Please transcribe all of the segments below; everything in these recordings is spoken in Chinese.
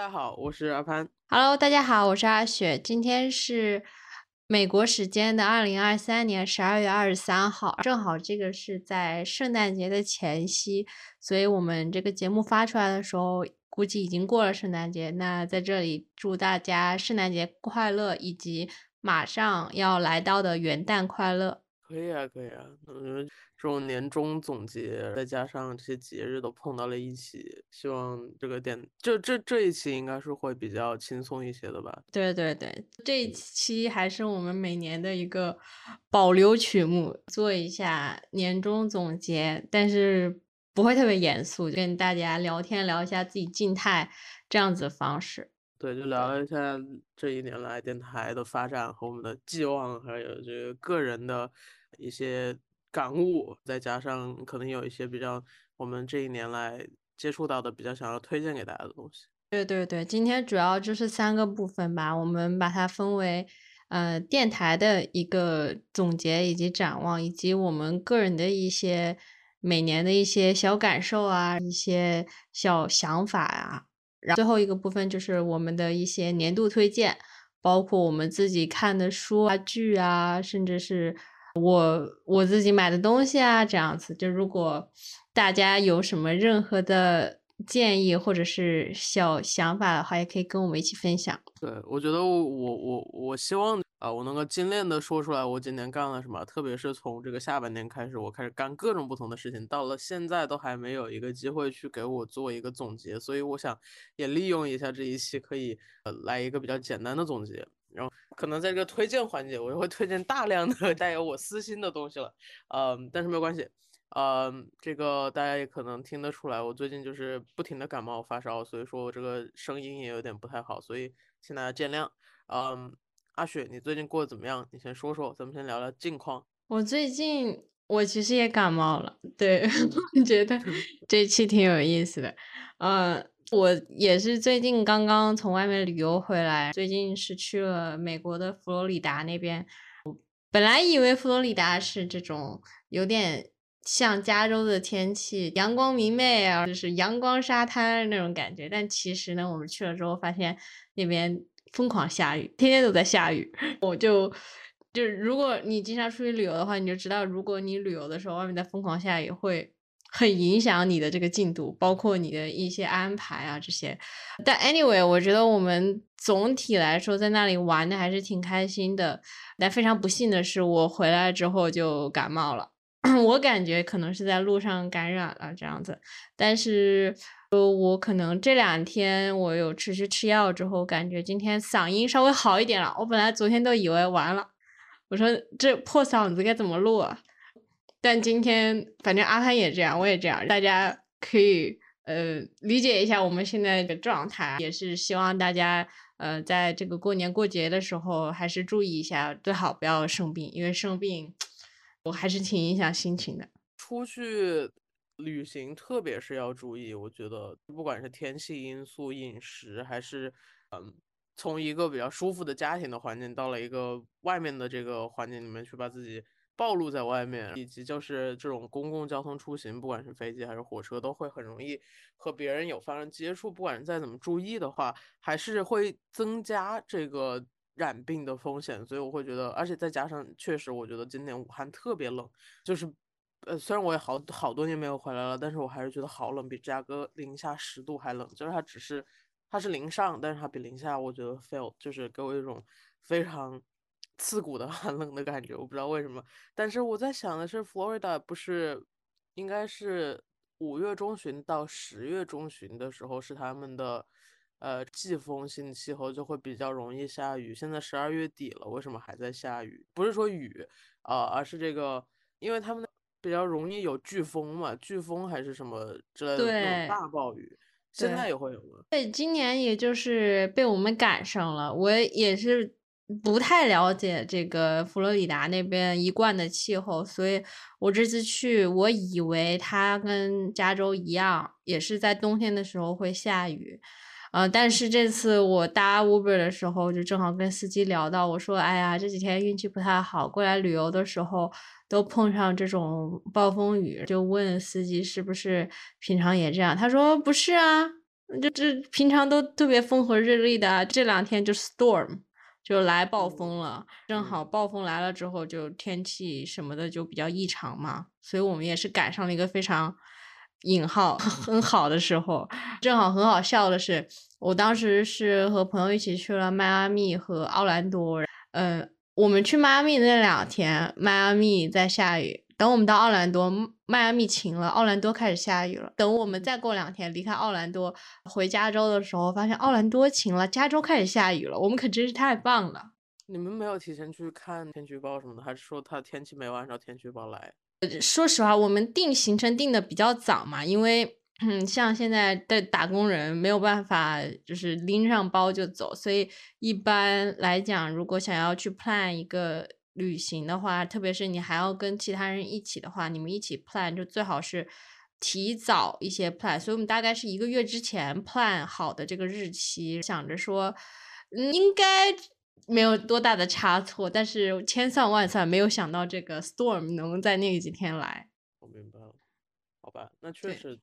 大家好，我是阿潘。Hello，大家好，我是阿雪。今天是美国时间的二零二三年十二月二十三号，正好这个是在圣诞节的前夕，所以我们这个节目发出来的时候，估计已经过了圣诞节。那在这里祝大家圣诞节快乐，以及马上要来到的元旦快乐。可以啊，可以啊，嗯。这种年终总结，再加上这些节日都碰到了一起，希望这个电这这这一期应该是会比较轻松一些的吧？对对对，这一期还是我们每年的一个保留曲目，做一下年终总结，但是不会特别严肃，跟大家聊天聊一下自己静态这样子的方式。对，就聊一下这一年来电台的发展和我们的寄望，还有这个个人的一些。感悟，再加上可能有一些比较我们这一年来接触到的比较想要推荐给大家的东西。对对对，今天主要就是三个部分吧，我们把它分为呃电台的一个总结以及展望，以及我们个人的一些每年的一些小感受啊，一些小想法啊。然后最后一个部分就是我们的一些年度推荐，包括我们自己看的书啊、剧啊，甚至是。我我自己买的东西啊，这样子，就如果大家有什么任何的建议或者是小想法的话，也可以跟我们一起分享。对，我觉得我我我我希望啊，我能够精炼的说出来我今年干了什么，特别是从这个下半年开始，我开始干各种不同的事情，到了现在都还没有一个机会去给我做一个总结，所以我想也利用一下这一期，可以呃来一个比较简单的总结。然后可能在这个推荐环节，我就会推荐大量的 带有我私心的东西了，嗯，但是没有关系，嗯，这个大家也可能听得出来，我最近就是不停的感冒发烧，所以说我这个声音也有点不太好，所以请大家见谅。嗯，阿雪，你最近过得怎么样？你先说说，咱们先聊聊近况。我最近我其实也感冒了，对，觉得 这期挺有意思的，嗯。我也是最近刚刚从外面旅游回来，最近是去了美国的佛罗里达那边。本来以为佛罗里达是这种有点像加州的天气，阳光明媚啊，就是阳光沙滩那种感觉。但其实呢，我们去了之后发现那边疯狂下雨，天天都在下雨。我就就是如果你经常出去旅游的话，你就知道，如果你旅游的时候外面在疯狂下雨会。很影响你的这个进度，包括你的一些安排啊这些。但 anyway，我觉得我们总体来说在那里玩的还是挺开心的。但非常不幸的是，我回来之后就感冒了。我感觉可能是在路上感染了这样子。但是，呃，我可能这两天我有持续吃药之后，感觉今天嗓音稍微好一点了。我本来昨天都以为完了，我说这破嗓子该怎么录啊？但今天反正阿潘也这样，我也这样，大家可以呃理解一下我们现在的状态，也是希望大家呃在这个过年过节的时候还是注意一下，最好不要生病，因为生病我还是挺影响心情的。出去旅行特别是要注意，我觉得不管是天气因素、饮食，还是嗯从一个比较舒服的家庭的环境到了一个外面的这个环境里面去，把自己。暴露在外面，以及就是这种公共交通出行，不管是飞机还是火车，都会很容易和别人有发生接触。不管再怎么注意的话，还是会增加这个染病的风险。所以我会觉得，而且再加上，确实我觉得今年武汉特别冷，就是呃，虽然我也好好多年没有回来了，但是我还是觉得好冷，比芝加哥零下十度还冷。就是它只是它是零上，但是它比零下，我觉得 feel 就是给我一种非常。刺骨的 寒冷的感觉，我不知道为什么。但是我在想的是，，Florida 不是应该是五月中旬到十月中旬的时候是他们的呃季风性气候，就会比较容易下雨。现在十二月底了，为什么还在下雨？不是说雨啊，而是这个，因为他们比较容易有飓风嘛，飓风还是什么之类的那种大暴雨。现在也会有吗？对，今年也就是被我们赶上了，我也是。不太了解这个佛罗里达那边一贯的气候，所以我这次去，我以为它跟加州一样，也是在冬天的时候会下雨，呃，但是这次我搭 Uber 的时候，就正好跟司机聊到，我说，哎呀，这几天运气不太好，过来旅游的时候都碰上这种暴风雨，就问司机是不是平常也这样，他说不是啊。就这平常都特别风和日丽的，这两天就 storm 就来暴风了，正好暴风来了之后，就天气什么的就比较异常嘛，所以我们也是赶上了一个非常引号很 好的时候。正好很好笑的是，我当时是和朋友一起去了迈阿密和奥兰多，嗯，我们去迈阿密那两天，迈阿密在下雨。等我们到奥兰多，迈阿密晴了，奥兰多开始下雨了。等我们再过两天离开奥兰多回加州的时候，发现奥兰多晴了，加州开始下雨了。我们可真是太棒了！你们没有提前去看天气预报什么的，还是说他天气没有按照天气预报来？说实话，我们定行程定的比较早嘛，因为嗯，像现在的打工人没有办法就是拎上包就走，所以一般来讲，如果想要去 plan 一个。旅行的话，特别是你还要跟其他人一起的话，你们一起 plan 就最好是提早一些 plan。所以我们大概是一个月之前 plan 好的这个日期，想着说应该没有多大的差错。但是千算万算，没有想到这个 storm 能在那几天来。我明白了，好吧，那确实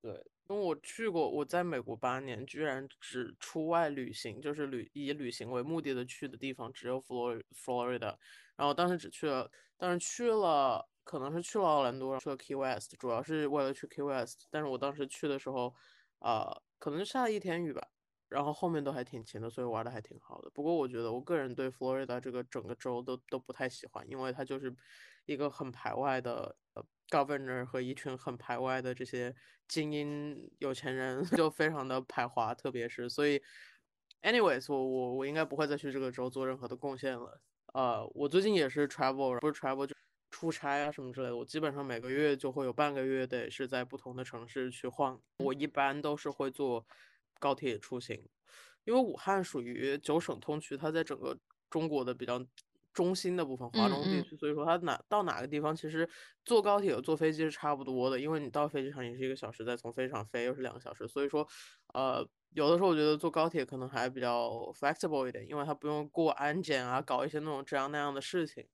对。因为我去过，我在美国八年，居然只出外旅行，就是旅以旅行为目的的去的地方只有 Flor Florida，然后当时只去了，但是去了，可能是去了奥兰多，去了 Key West，主要是为了去 Key West，但是我当时去的时候，啊，可能下了一天雨吧，然后后面都还挺晴的，所以玩的还挺好的。不过我觉得我个人对 Florida 这个整个州都都不太喜欢，因为它就是一个很排外的。Governor 和一群很排外的这些精英有钱人 就非常的排华，特别是所以，anyways，我我我应该不会再去这个州做任何的贡献了。呃，我最近也是 travel，不是 travel 就出差啊什么之类的。我基本上每个月就会有半个月得是在不同的城市去晃。我一般都是会坐高铁出行，因为武汉属于九省通衢，它在整个中国的比较。中心的部分，华中地区，所以说它哪到哪个地方，其实坐高铁和坐飞机是差不多的，因为你到飞机场也是一个小时，再从飞机场飞又是两个小时，所以说，呃，有的时候我觉得坐高铁可能还比较 flexible 一点，因为它不用过安检啊，搞一些那种这样那样的事情，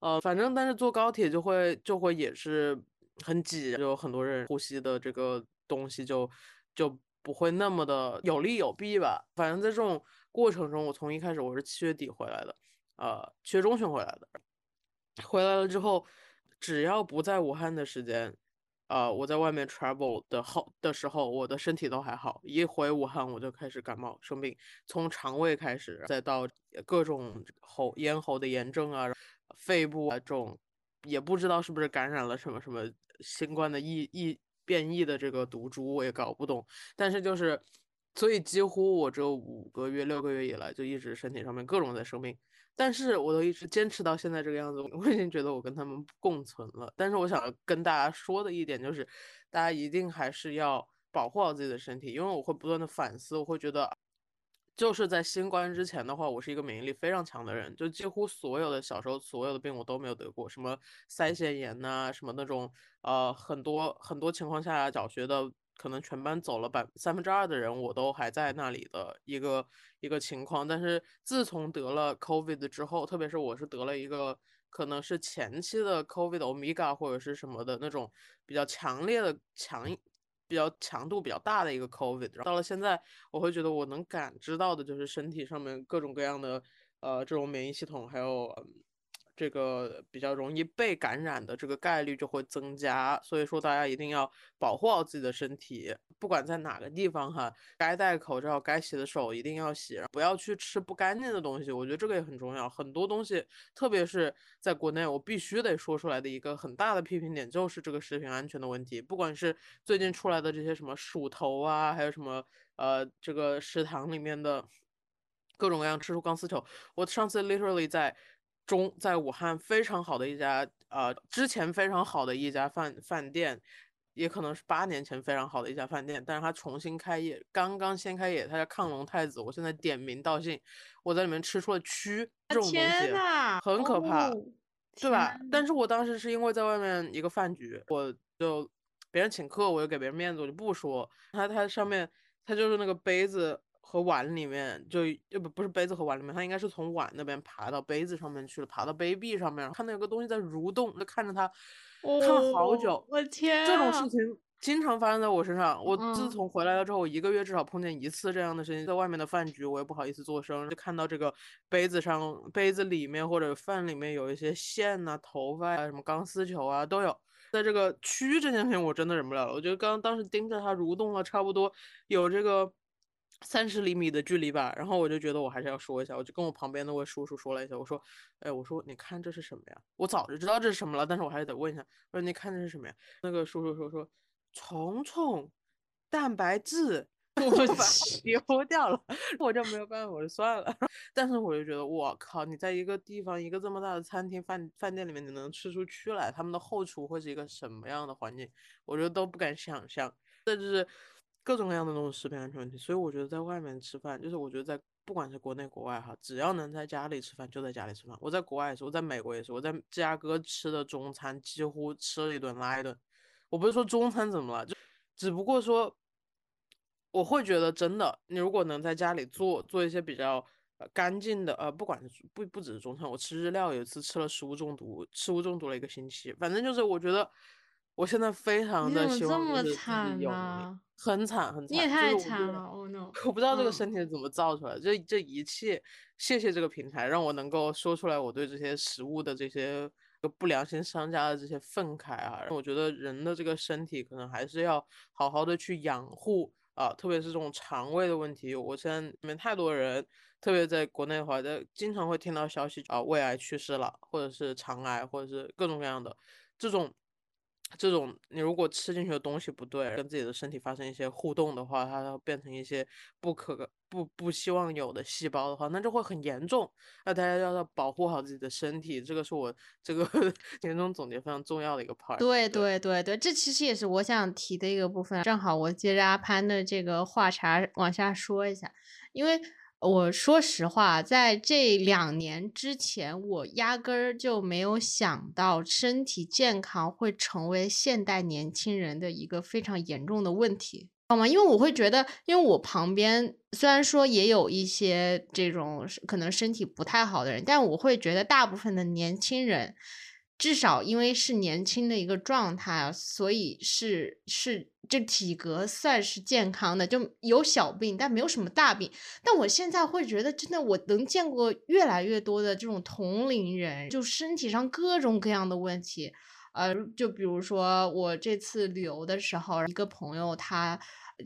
呃，反正但是坐高铁就会就会也是很挤，就很多人呼吸的这个东西就就不会那么的有利有弊吧，反正在这种过程中，我从一开始我是七月底回来的。呃，七月中旬回来的，回来了之后，只要不在武汉的时间，呃，我在外面 travel 的后的时候，我的身体都还好。一回武汉，我就开始感冒生病，从肠胃开始，再到各种喉咽喉的炎症啊，肺部啊这种，也不知道是不是感染了什么什么新冠的异异变异的这个毒株，我也搞不懂。但是就是，所以几乎我这五个月六个月以来，就一直身体上面各种在生病。但是我都一直坚持到现在这个样子，我已经觉得我跟他们共存了。但是我想跟大家说的一点就是，大家一定还是要保护好自己的身体，因为我会不断的反思，我会觉得，就是在新冠之前的话，我是一个免疫力非常强的人，就几乎所有的小时候所有的病我都没有得过，什么腮腺炎呐，什么那种呃很多很多情况下小学的。可能全班走了百三分之二的人，我都还在那里的一个一个情况。但是自从得了 COVID 之后，特别是我是得了一个可能是前期的 COVID Omega 或者是什么的那种比较强烈的强、比较强度比较大的一个 COVID。然后到了现在，我会觉得我能感知到的就是身体上面各种各样的呃这种免疫系统还有。这个比较容易被感染的这个概率就会增加，所以说大家一定要保护好自己的身体，不管在哪个地方哈，该戴口罩、该洗的手一定要洗，不要去吃不干净的东西。我觉得这个也很重要。很多东西，特别是在国内，我必须得说出来的一个很大的批评点就是这个食品安全的问题。不管是最近出来的这些什么鼠头啊，还有什么呃这个食堂里面的各种各样吃出钢丝球，我上次 literally 在。中在武汉非常好的一家，呃，之前非常好的一家饭饭店，也可能是八年前非常好的一家饭店，但是它重新开业，刚刚先开业，它叫亢龙太子。我现在点名道姓，我在里面吃出了蛆这种东西，很可怕，对吧？但是我当时是因为在外面一个饭局，我就别人请客，我就给别人面子，我就不说。它它上面它就是那个杯子。和碗里面就就不不是杯子和碗里面，它应该是从碗那边爬到杯子上面去了，爬到杯壁上面，看到有个东西在蠕动，就看着它看了好久。我天，这种事情经常发生在我身上。我自嗯从回来了之后，我一个月至少碰见一次这样的事情。在外面的饭局，我也不好意思做声，就看到这个杯子上、杯子里面或者饭里面有一些线呐、头发啊、什么钢丝球啊都有。在这个蛆这件事情，我真的忍不了了。我觉得刚当时盯着它蠕动了差不多有这个三十厘米的距离吧，然后我就觉得我还是要说一下，我就跟我旁边那位叔叔说了一下，我说，哎，我说你看这是什么呀？我早就知道这是什么了，但是我还是得问一下，我说你看这是什么呀？那个叔叔说说虫虫蛋白质。我我把 丢掉了，我就没有办法，我就算了。但是我就觉得，我靠，你在一个地方，一个这么大的餐厅、饭饭店里面，你能吃出蛆来，他们的后厨会是一个什么样的环境？我觉得都不敢想象。这就是各种各样的那种食品安全问题。所以我觉得在外面吃饭，就是我觉得在不管是国内国外哈，只要能在家里吃饭，就在家里吃饭。我在国外也是，我在美国也是，我在芝加哥吃的中餐几乎吃了一顿拉一顿。我不是说中餐怎么了，就只不过说。我会觉得真的，你如果能在家里做做一些比较干净的，呃，不管是不不只是中餐，我吃日料有一次吃了食物中毒，食物中毒了一个星期。反正就是我觉得我现在非常的希望这么惨？很惨很惨，你也太惨了，Oh no！我不知道这个嗯身体是怎么造出来的，这这一切，谢谢这个平台让我能够说出来我对这些食物的这些个不良心商家的这些愤慨啊。我觉得人的这个身体可能还是要好好的去养护。啊，特别是这种肠胃的问题，我现在里面太多人，特别在国内的话，在经常会听到消息啊，胃癌去世了，或者是肠癌，或者是各种各样的这种，这种你如果吃进去的东西不对，跟自己的身体发生一些互动的话，它变成一些不可不不希望有的细胞的话，那就会很严重。那大家要要保护好自己的身体，这个是我这个 年终总结非常重要的一个 part。对对对对，这其实也是我想提的一个部分。正好我接着阿潘的这个话茬往下说一下，因为我说实话，在这两年之前，我压根儿就没有想到身体健康会成为现代年轻人的一个非常严重的问题。好吗？因为我会觉得，因为我旁边虽然说也有一些这种可能身体不太好的人，但我会觉得大部分的年轻人。至少因为是年轻的一个状态，所以是是这体格算是健康的，就有小病，但没有什么大病。但我现在会觉得，真的我能见过越来越多的这种同龄人，就身体上各种各样的问题。呃，就比如说我这次旅游的时候，一个朋友他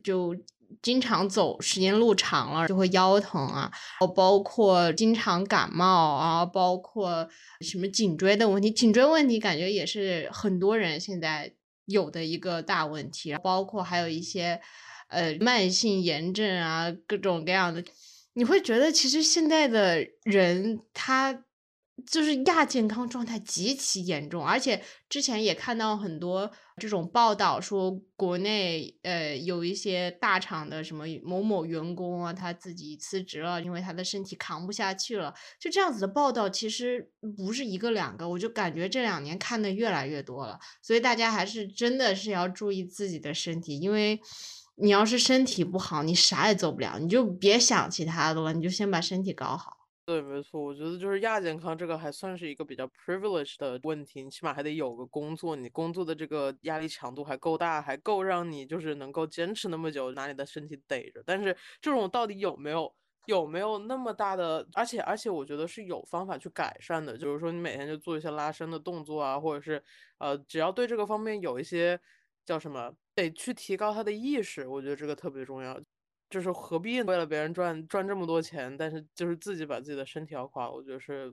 就。经常走时间路长了就会腰疼啊，包括经常感冒啊，包括什么颈椎的问题，颈椎问题感觉也是很多人现在有的一个大问题，包括还有一些呃慢性炎症啊，各种各样的，你会觉得其实现在的人他。就是亚健康状态极其严重，而且之前也看到很多这种报道，说国内呃有一些大厂的什么某某员工啊，他自己辞职了，因为他的身体扛不下去了。就这样子的报道，其实不是一个两个，我就感觉这两年看的越来越多了。所以大家还是真的是要注意自己的身体，因为你要是身体不好，你啥也做不了，你就别想其他的了，你就先把身体搞好。对，没错，我觉得就是亚健康这个还算是一个比较 privilege 的问题，你起码还得有个工作，你工作的这个压力强度还够大，还够让你就是能够坚持那么久，拿你的身体逮着。但是这种到底有没有有没有那么大的，而且而且我觉得是有方法去改善的，就是说你每天就做一些拉伸的动作啊，或者是呃，只要对这个方面有一些叫什么，得去提高他的意识，我觉得这个特别重要。就是何必为了别人赚赚这么多钱，但是就是自己把自己的身体要垮，我觉得是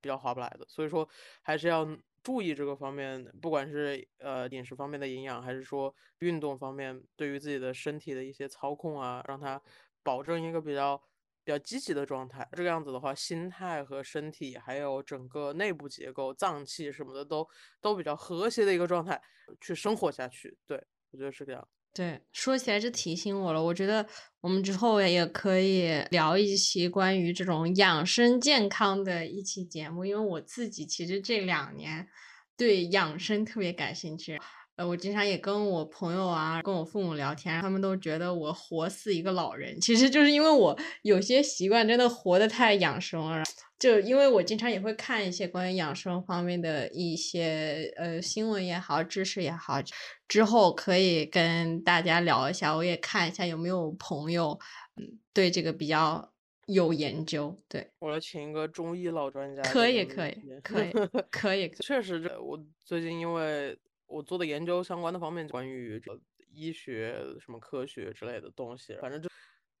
比较划不来的。所以说还是要注意这个方面，不管是呃饮食方面的营养，还是说运动方面对于自己的身体的一些操控啊，让它保证一个比较比较积极的状态。这个样子的话，心态和身体还有整个内部结构、脏器什么的都都比较和谐的一个状态去生活下去。对我觉得是这样。对，说起来这提醒我了。我觉得我们之后也可以聊一期关于这种养生健康的一期节目，因为我自己其实这两年对养生特别感兴趣。呃，我经常也跟我朋友啊，跟我父母聊天，他们都觉得我活似一个老人。其实就是因为我有些习惯真的活得太养生了，就因为我经常也会看一些关于养生方面的一些呃新闻也好，知识也好，之后可以跟大家聊一下。我也看一下有没有朋友嗯对这个比较有研究。对，我来请一个中医老专家。可以，可以，可以，可以。确实，这我最近因为。我做的研究相关的方面，关于这医学什么科学之类的东西，反正就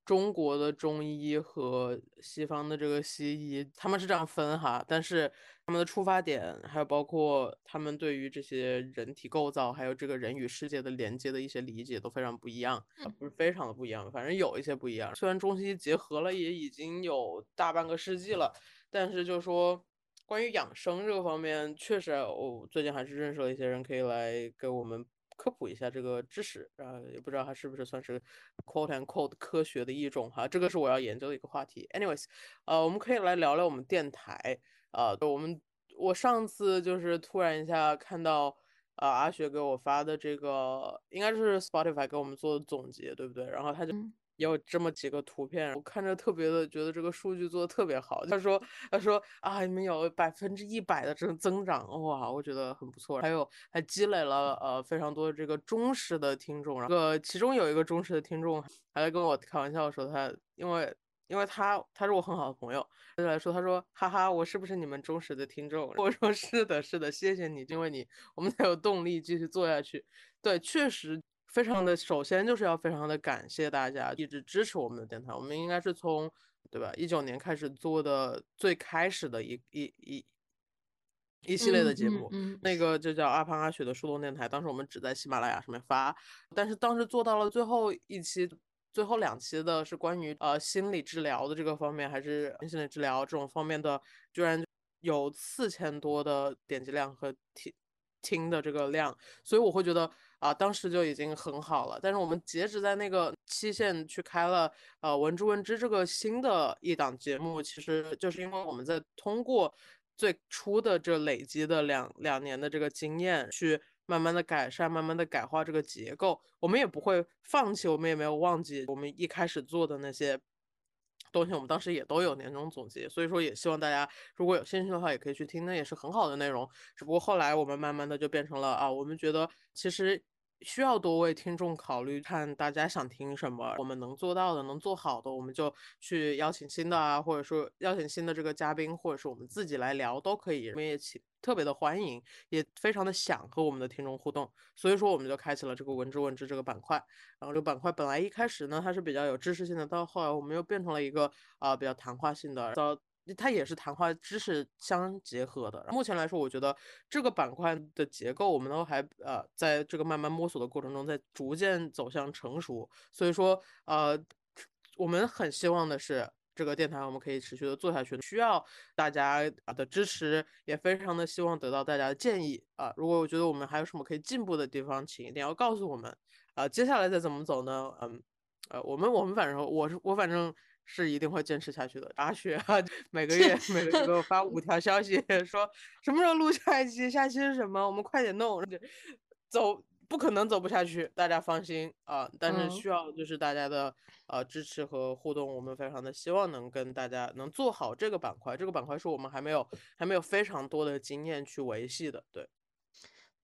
中国的中医和西方的这个西医，他们是这样分哈，但是他们的出发点，还有包括他们对于这些人体构造，还有这个人与世界的连接的一些理解都非常不一样，不是非常的不一样，反正有一些不一样。虽然中西医结合了也已经有大半个世纪了，但是就说。关于养生这个方面，确实，我最近还是认识了一些人，可以来给我们科普一下这个知识。啊，也不知道它是不是算是 quote and quote 科学的一种哈，这个是我要研究的一个话题。Anyways，呃，我们可以来聊聊我们电台。啊，我们我上次就是突然一下看到，啊，阿雪给我发的这个，应该是 Spotify 给我们做的总结，对不对？然后他就。有这么几个图片，我看着特别的觉得这个数据做的特别好。他说，他说啊，你们有百分之一百的这种增长，哇，我觉得很不错。还有还积累了呃非常多这个忠实的听众。然后其中有一个忠实的听众还在跟我开玩笑说，他因为因为他他是我很好的朋友，他就来说，他说哈哈，我是不是你们忠实的听众？我说是的，是的，谢谢你，因为你我们才有动力继续做下去。对，确实。非常的，首先就是要非常的感谢大家一直支持我们的电台。我们应该是从，对吧？一九年开始做的最开始的一一一一系列的节目，那个就叫阿潘阿雪的树洞电台。当时我们只在喜马拉雅上面发，但是当时做到了最后一期、最后两期的是关于呃心理治疗的这个方面，还是心理治疗这种方面的，居然有四千多的点击量和听听的这个量，所以我会觉得。啊，当时就已经很好了，但是我们截止在那个期限去开了呃《文之文之》这个新的一档节目，其实就是因为我们在通过最初的这累积的两两年的这个经验，去慢慢的改善、慢慢的改化这个结构，我们也不会放弃，我们也没有忘记我们一开始做的那些东西，我们当时也都有年终总结，所以说也希望大家如果有兴趣的话，也可以去听，那也是很好的内容。只不过后来我们慢慢的就变成了啊，我们觉得其实。需要多为听众考虑，看大家想听什么，我们能做到的、能做好的，我们就去邀请新的啊，或者说邀请新的这个嘉宾，或者是我们自己来聊都可以。我们也请特别的欢迎，也非常的想和我们的听众互动，所以说我们就开启了这个文之问之这个板块。然后这个板块本来一开始呢，它是比较有知识性的，到后来我们又变成了一个啊比较谈话性的。到它也是谈话知识相结合的。目前来说，我觉得这个板块的结构，我们都还呃在这个慢慢摸索的过程中，在逐渐走向成熟。所以说，呃，我们很希望的是，这个电台我们可以持续的做下去，需要大家的支持，也非常的希望得到大家的建议啊。如果我觉得我们还有什么可以进步的地方，请一定要告诉我们啊。接下来再怎么走呢？嗯，呃，我们我们反正我是我反正。是一定会坚持下去的。阿雪啊，每个月 每个月给我发五条消息，说什么时候录下一期，下期是什么，我们快点弄。走不可能走不下去，大家放心啊。但是需要就是大家的呃支持和互动，我们非常的希望能跟大家能做好这个板块。这个板块是我们还没有还没有非常多的经验去维系的，对。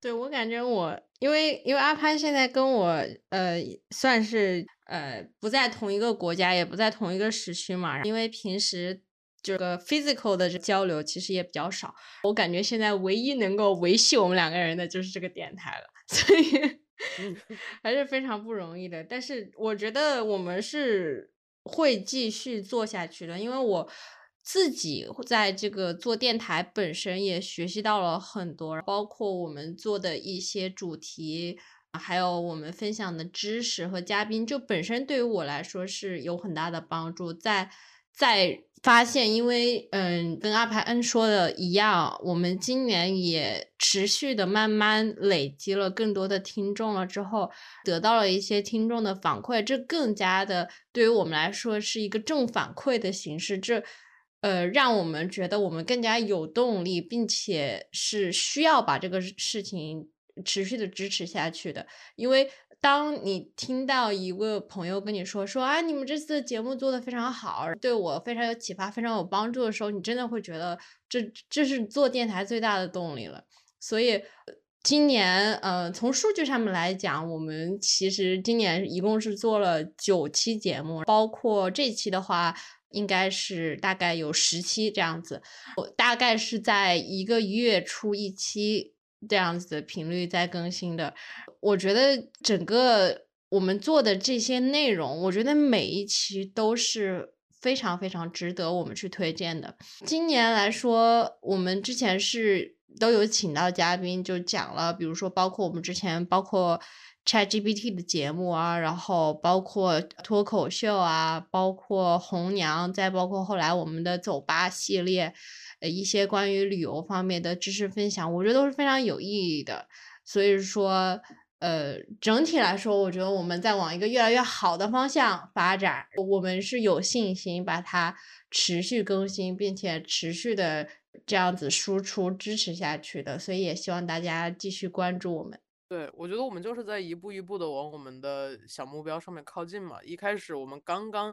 对我感觉我，因为因为阿潘现在跟我呃算是呃不在同一个国家，也不在同一个时区嘛。因为平时这个 physical 的交流其实也比较少，我感觉现在唯一能够维系我们两个人的就是这个电台了，所以 还是非常不容易的。但是我觉得我们是会继续做下去的，因为我。自己在这个做电台本身也学习到了很多，包括我们做的一些主题，还有我们分享的知识和嘉宾，就本身对于我来说是有很大的帮助。在在发现，因为嗯，跟阿排恩说的一样，我们今年也持续的慢慢累积了更多的听众了之后，得到了一些听众的反馈，这更加的对于我们来说是一个正反馈的形式，这。呃，让我们觉得我们更加有动力，并且是需要把这个事情持续的支持下去的。因为当你听到一个朋友跟你说说啊，你们这次的节目做的非常好，对我非常有启发，非常有帮助的时候，你真的会觉得这这是做电台最大的动力了。所以。今年，呃，从数据上面来讲，我们其实今年一共是做了九期节目，包括这期的话，应该是大概有十期这样子，我大概是在一个月出一期这样子的频率在更新的。我觉得整个我们做的这些内容，我觉得每一期都是非常非常值得我们去推荐的。今年来说，我们之前是。都有请到嘉宾，就讲了，比如说包括我们之前包括 ChatGPT 的节目啊，然后包括脱口秀啊，包括红娘，再包括后来我们的走吧系列，呃，一些关于旅游方面的知识分享，我觉得都是非常有意义的。所以说，呃，整体来说，我觉得我们在往一个越来越好的方向发展，我们是有信心把它持续更新，并且持续的。这样子输出支持下去的，所以也希望大家继续关注我们。对，我觉得我们就是在一步一步的往我们的小目标上面靠近嘛。一开始我们刚刚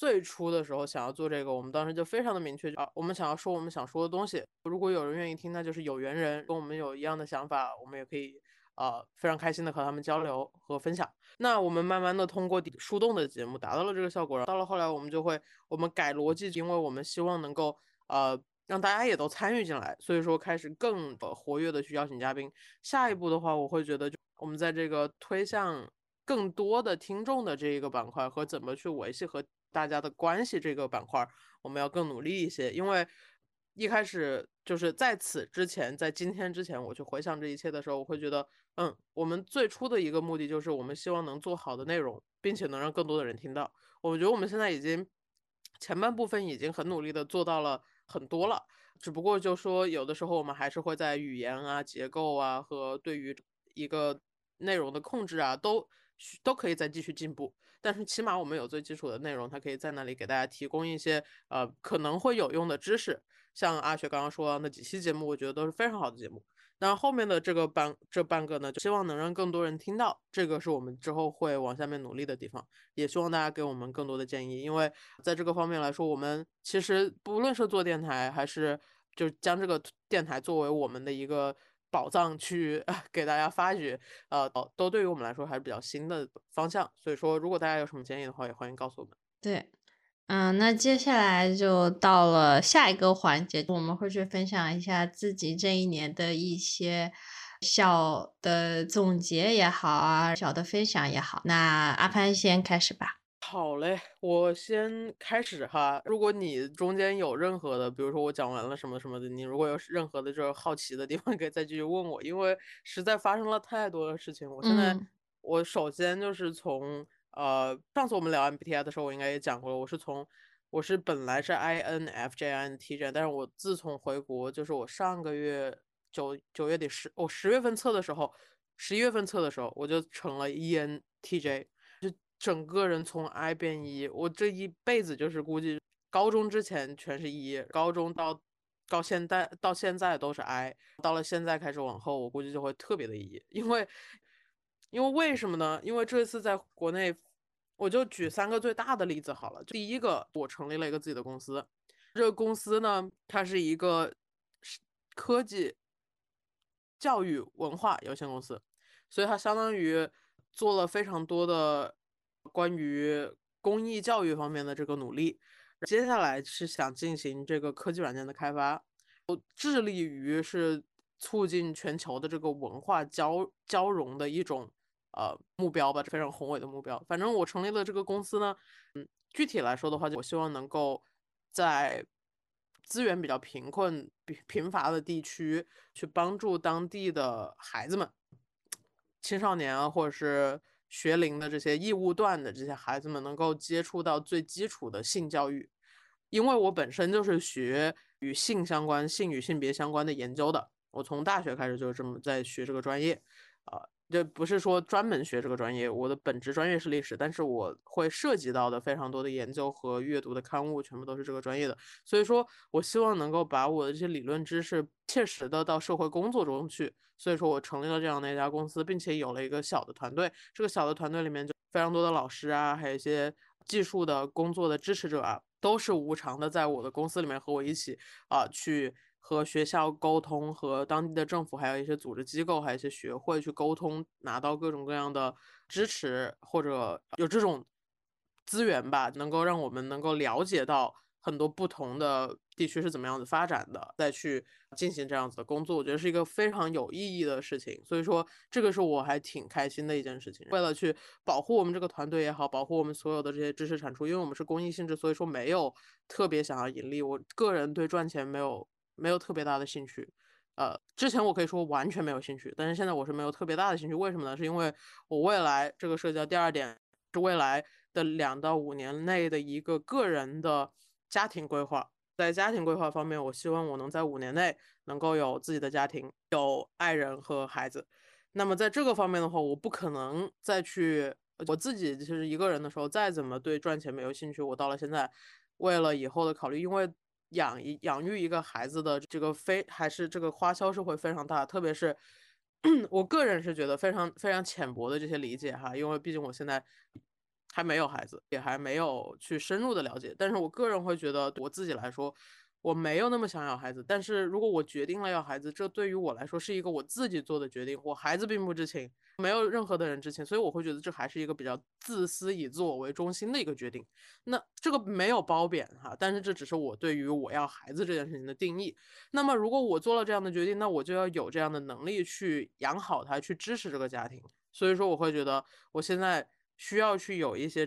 最初的时候想要做这个，我们当时就非常的明确啊，我们想要说我们想说的东西。如果有人愿意听，那就是有缘人，跟我们有一样的想法，我们也可以啊非常开心的和他们交流和分享。那我们慢慢的通过树洞的节目达到了这个效果，到了后来我们就会我们改逻辑，因为我们希望能够呃。让大家也都参与进来，所以说开始更活跃的去邀请嘉宾。下一步的话，我会觉得就我们在这个推向更多的听众的这一个板块和怎么去维系和大家的关系这个板块，我们要更努力一些。因为一开始就是在此之前，在今天之前，我去回想这一切的时候，我会觉得，嗯，我们最初的一个目的就是我们希望能做好的内容，并且能让更多的人听到。我觉得我们现在已经前半部分已经很努力的做到了。很多了，只不过就说有的时候我们还是会在语言啊、结构啊和对于一个内容的控制啊，都都可以再继续进步。但是起码我们有最基础的内容，它可以在那里给大家提供一些呃可能会有用的知识。像阿雪刚刚说的那几期节目，我觉得都是非常好的节目。那后面的这个半这半个呢，就希望能让更多人听到，这个是我们之后会往下面努力的地方。也希望大家给我们更多的建议，因为在这个方面来说，我们其实不论是做电台，还是就将这个电台作为我们的一个宝藏去 给大家发掘，呃，都对于我们来说还是比较新的方向。所以说，如果大家有什么建议的话，也欢迎告诉我们。对。嗯，那接下来就到了下一个环节，我们会去分享一下自己这一年的一些小的总结也好啊，小的分享也好。那阿潘先开始吧。好嘞，我先开始哈。如果你中间有任何的，比如说我讲完了什么什么的，你如果有任何的就是好奇的地方，可以再继续问我，因为实在发生了太多的事情。我现在，我首先就是从。呃，上次我们聊 MBTI 的时候，我应该也讲过了。我是从，我是本来是 INFJ，INTJ，但是我自从回国，就是我上个月九九月底十，我十月份测的时候，十一月份测的时候，我就成了 ENTJ，就整个人从 I 变 E，我这一辈子就是估计高中之前全是 E，高中到到现在到现在都是 I，到了现在开始往后，我估计就会特别的 E，因为。因为为什么呢？因为这次在国内，我就举三个最大的例子好了。第一个，我成立了一个自己的公司，这个公司呢，它是一个科技教育文化有限公司，所以它相当于做了非常多的关于公益教育方面的这个努力。接下来是想进行这个科技软件的开发，我致力于是促进全球的这个文化交交融的一种。呃，目标吧，非常宏伟的目标。反正我成立了这个公司呢，嗯，具体来说的话，我希望能够在资源比较贫困、贫贫乏的地区，去帮助当地的孩子们、青少年啊，或者是学龄的这些义务段的这些孩子们，能够接触到最基础的性教育。因为我本身就是学与性相关、性与性别相关的研究的，我从大学开始就是这么在学这个专业，啊。这不是说专门学这个专业，我的本职专业是历史，但是我会涉及到的非常多的研究和阅读的刊物，全部都是这个专业的。所以说我希望能够把我的这些理论知识切实的到社会工作中去。所以说我成立了这样的一家公司，并且有了一个小的团队。这个小的团队里面就非常多的老师啊，还有一些技术的工作的支持者啊，都是无偿的在我的公司里面和我一起啊去。和学校沟通，和当地的政府，还有一些组织机构，还有一些学会去沟通，拿到各种各样的支持，或者有这种资源吧，能够让我们能够了解到很多不同的地区是怎么样子发展的，再去进行这样子的工作，我觉得是一个非常有意义的事情。所以说，这个是我还挺开心的一件事情。为了去保护我们这个团队也好，保护我们所有的这些知识产出，因为我们是公益性质，所以说没有特别想要盈利。我个人对赚钱没有。没有特别大的兴趣，呃，之前我可以说完全没有兴趣，但是现在我是没有特别大的兴趣。为什么呢？是因为我未来这个社交第二点，是未来的两到五年内的一个个人的家庭规划。在家庭规划方面，我希望我能在五年内能够有自己的家庭，有爱人和孩子。那么在这个方面的话，我不可能再去我自己就是一个人的时候，再怎么对赚钱没有兴趣，我到了现在，为了以后的考虑，因为。养一养育一个孩子的这个非还是这个花销是会非常大，特别是 我个人是觉得非常非常浅薄的这些理解哈，因为毕竟我现在还没有孩子，也还没有去深入的了解，但是我个人会觉得我自己来说。我没有那么想要孩子，但是如果我决定了要孩子，这对于我来说是一个我自己做的决定，我孩子并不知情，没有任何的人知情，所以我会觉得这还是一个比较自私、以自我为中心的一个决定。那这个没有褒贬哈，但是这只是我对于我要孩子这件事情的定义。那么如果我做了这样的决定，那我就要有这样的能力去养好他，去支持这个家庭。所以说，我会觉得我现在需要去有一些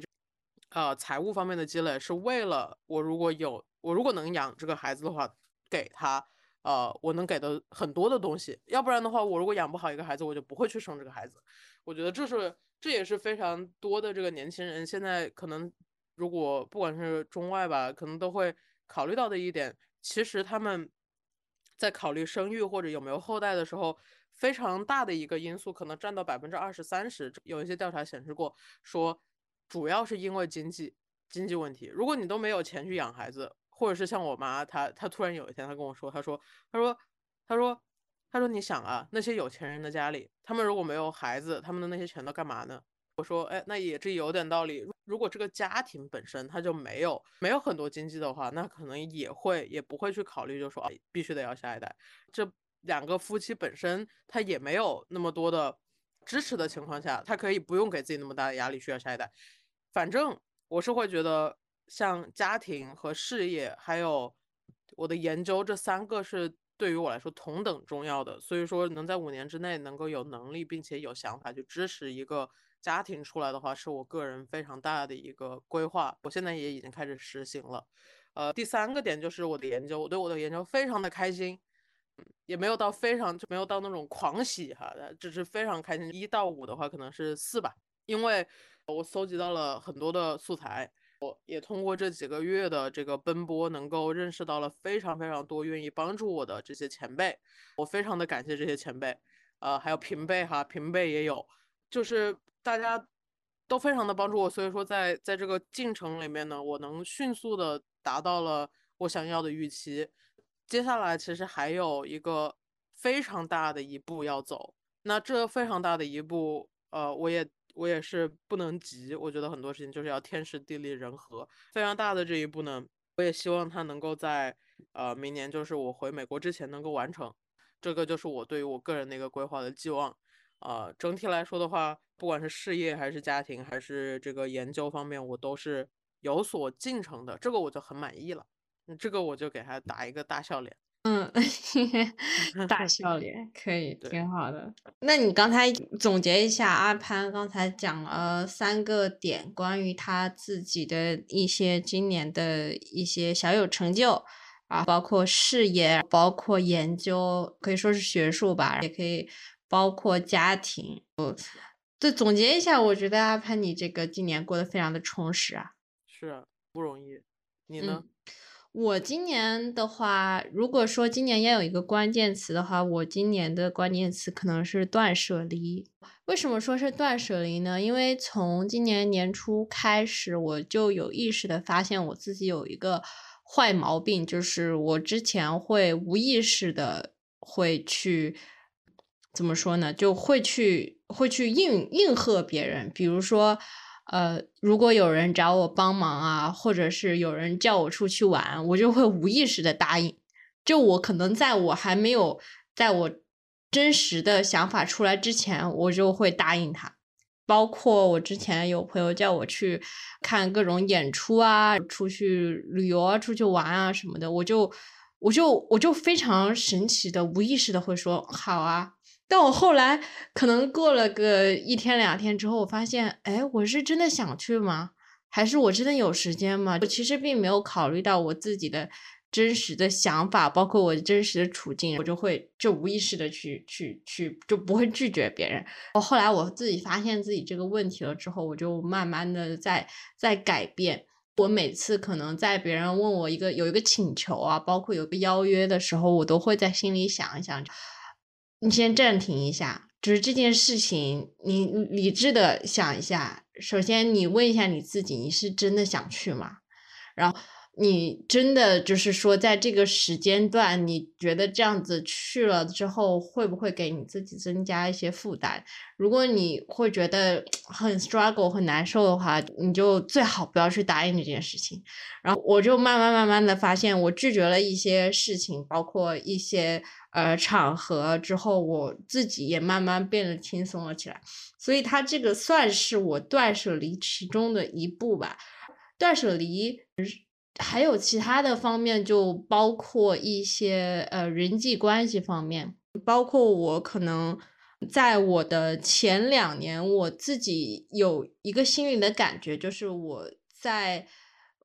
呃财务方面的积累，是为了我如果有。我如果能养这个孩子的话，给他，呃，我能给的很多的东西。要不然的话，我如果养不好一个孩子，我就不会去生这个孩子。我觉得这是，这也是非常多的这个年轻人现在可能，如果不管是中外吧，可能都会考虑到的一点。其实他们在考虑生育或者有没有后代的时候，非常大的一个因素，可能占到百分之二十三十。有一些调查显示过，说主要是因为经济经济问题。如果你都没有钱去养孩子，或者是像我妈，她她突然有一天，她跟我说，她说，她说，她说，她说，你想啊，那些有钱人的家里，他们如果没有孩子，他们的那些钱都干嘛呢？我说，哎，那也这有点道理。如果这个家庭本身他就没有没有很多经济的话，那可能也会也不会去考虑，就说啊，必须得要下一代。这两个夫妻本身他也没有那么多的支持的情况下，他可以不用给自己那么大的压力需要下一代。反正我是会觉得。像家庭和事业，还有我的研究，这三个是对于我来说同等重要的。所以说，能在五年之内能够有能力并且有想法去支持一个家庭出来的话，是我个人非常大的一个规划。我现在也已经开始实行了。呃，第三个点就是我的研究，我对我的研究非常的开心，也没有到非常就没有到那种狂喜哈，只是非常开心。一到五的话可能是四吧，因为我搜集到了很多的素材。我也通过这几个月的这个奔波，能够认识到了非常非常多愿意帮助我的这些前辈，我非常的感谢这些前辈，呃，还有平辈哈，平辈也有，就是大家都非常的帮助我，所以说在在这个进程里面呢，我能迅速的达到了我想要的预期。接下来其实还有一个非常大的一步要走，那这非常大的一步，呃，我也。我也是不能急，我觉得很多事情就是要天时地利人和。非常大的这一步呢，我也希望它能够在呃明年，就是我回美国之前能够完成。这个就是我对于我个人的一个规划的寄望。呃，整体来说的话，不管是事业还是家庭还是这个研究方面，我都是有所进程的，这个我就很满意了。这个我就给他打一个大笑脸。嗯，大 笑脸可以，挺好的。那你刚才总结一下，阿潘刚才讲了三个点，关于他自己的一些今年的一些小有成就啊，包括事业，包括研究，可以说是学术吧，也可以包括家庭。嗯，对，总结一下，我觉得阿潘你这个今年过得非常的充实啊。是，不容易。你呢？我今年的话，如果说今年要有一个关键词的话，我今年的关键词可能是断舍离。为什么说是断舍离呢？因为从今年年初开始，我就有意识的发现我自己有一个坏毛病，就是我之前会无意识的会去。怎么说呢？就会去会去应应和别人，比如说，呃，如果有人找我帮忙啊，或者是有人叫我出去玩，我就会无意识的答应。就我可能在我还没有在我真实的想法出来之前，我就会答应他。包括我之前有朋友叫我去看各种演出啊，出去旅游啊，出去玩啊什么的，我就我就我就非常神奇的无意识的会说好啊。但我后来可能过了个一天两天之后，我发现，哎，我是真的想去吗？还是我真的有时间吗？我其实并没有考虑到我自己的真实的想法，包括我真实的处境，我就会就无意识的去去去，就不会拒绝别人。我后来我自己发现自己这个问题了之后，我就慢慢的在在改变。我每次可能在别人问我一个有一个请求啊，包括有个邀约的时候，我都会在心里想一想。你先暂停一下，就是这件事情，你理智的想一下。首先，你问一下你自己，你是真的想去吗？然后。你真的就是说，在这个时间段，你觉得这样子去了之后，会不会给你自己增加一些负担？如果你会觉得很 struggle 很难受的话，你就最好不要去答应这件事情。然后我就慢慢慢慢的发现，我拒绝了一些事情，包括一些呃场合之后，我自己也慢慢变得轻松了起来。所以，它这个算是我断舍离其中的一步吧。断舍离。还有其他的方面，就包括一些呃人际关系方面，包括我可能在我的前两年，我自己有一个心里的感觉，就是我在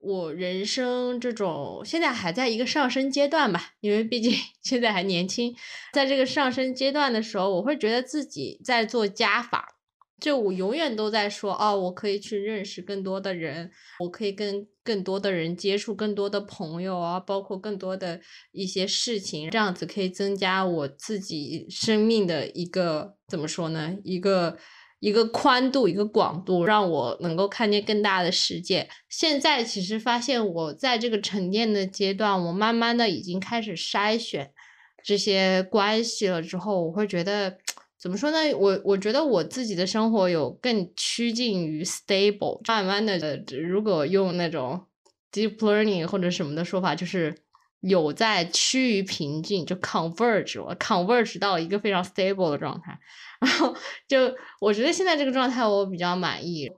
我人生这种现在还在一个上升阶段吧，因为毕竟 现在还年轻，在这个上升阶段的时候，我会觉得自己在做加法。就我永远都在说哦，我可以去认识更多的人，我可以跟更多的人接触，更多的朋友啊，包括更多的一些事情，这样子可以增加我自己生命的一个怎么说呢？一个一个宽度，一个广度，让我能够看见更大的世界。现在其实发现我在这个沉淀的阶段，我慢慢的已经开始筛选这些关系了之后，我会觉得。怎么说呢？我我觉得我自己的生活有更趋近于 stable，慢慢的，如果用那种 deep learning 或者什么的说法，就是有在趋于平静，就 converge，我 converge 到一个非常 stable 的状态。然后就我觉得现在这个状态我比较满意，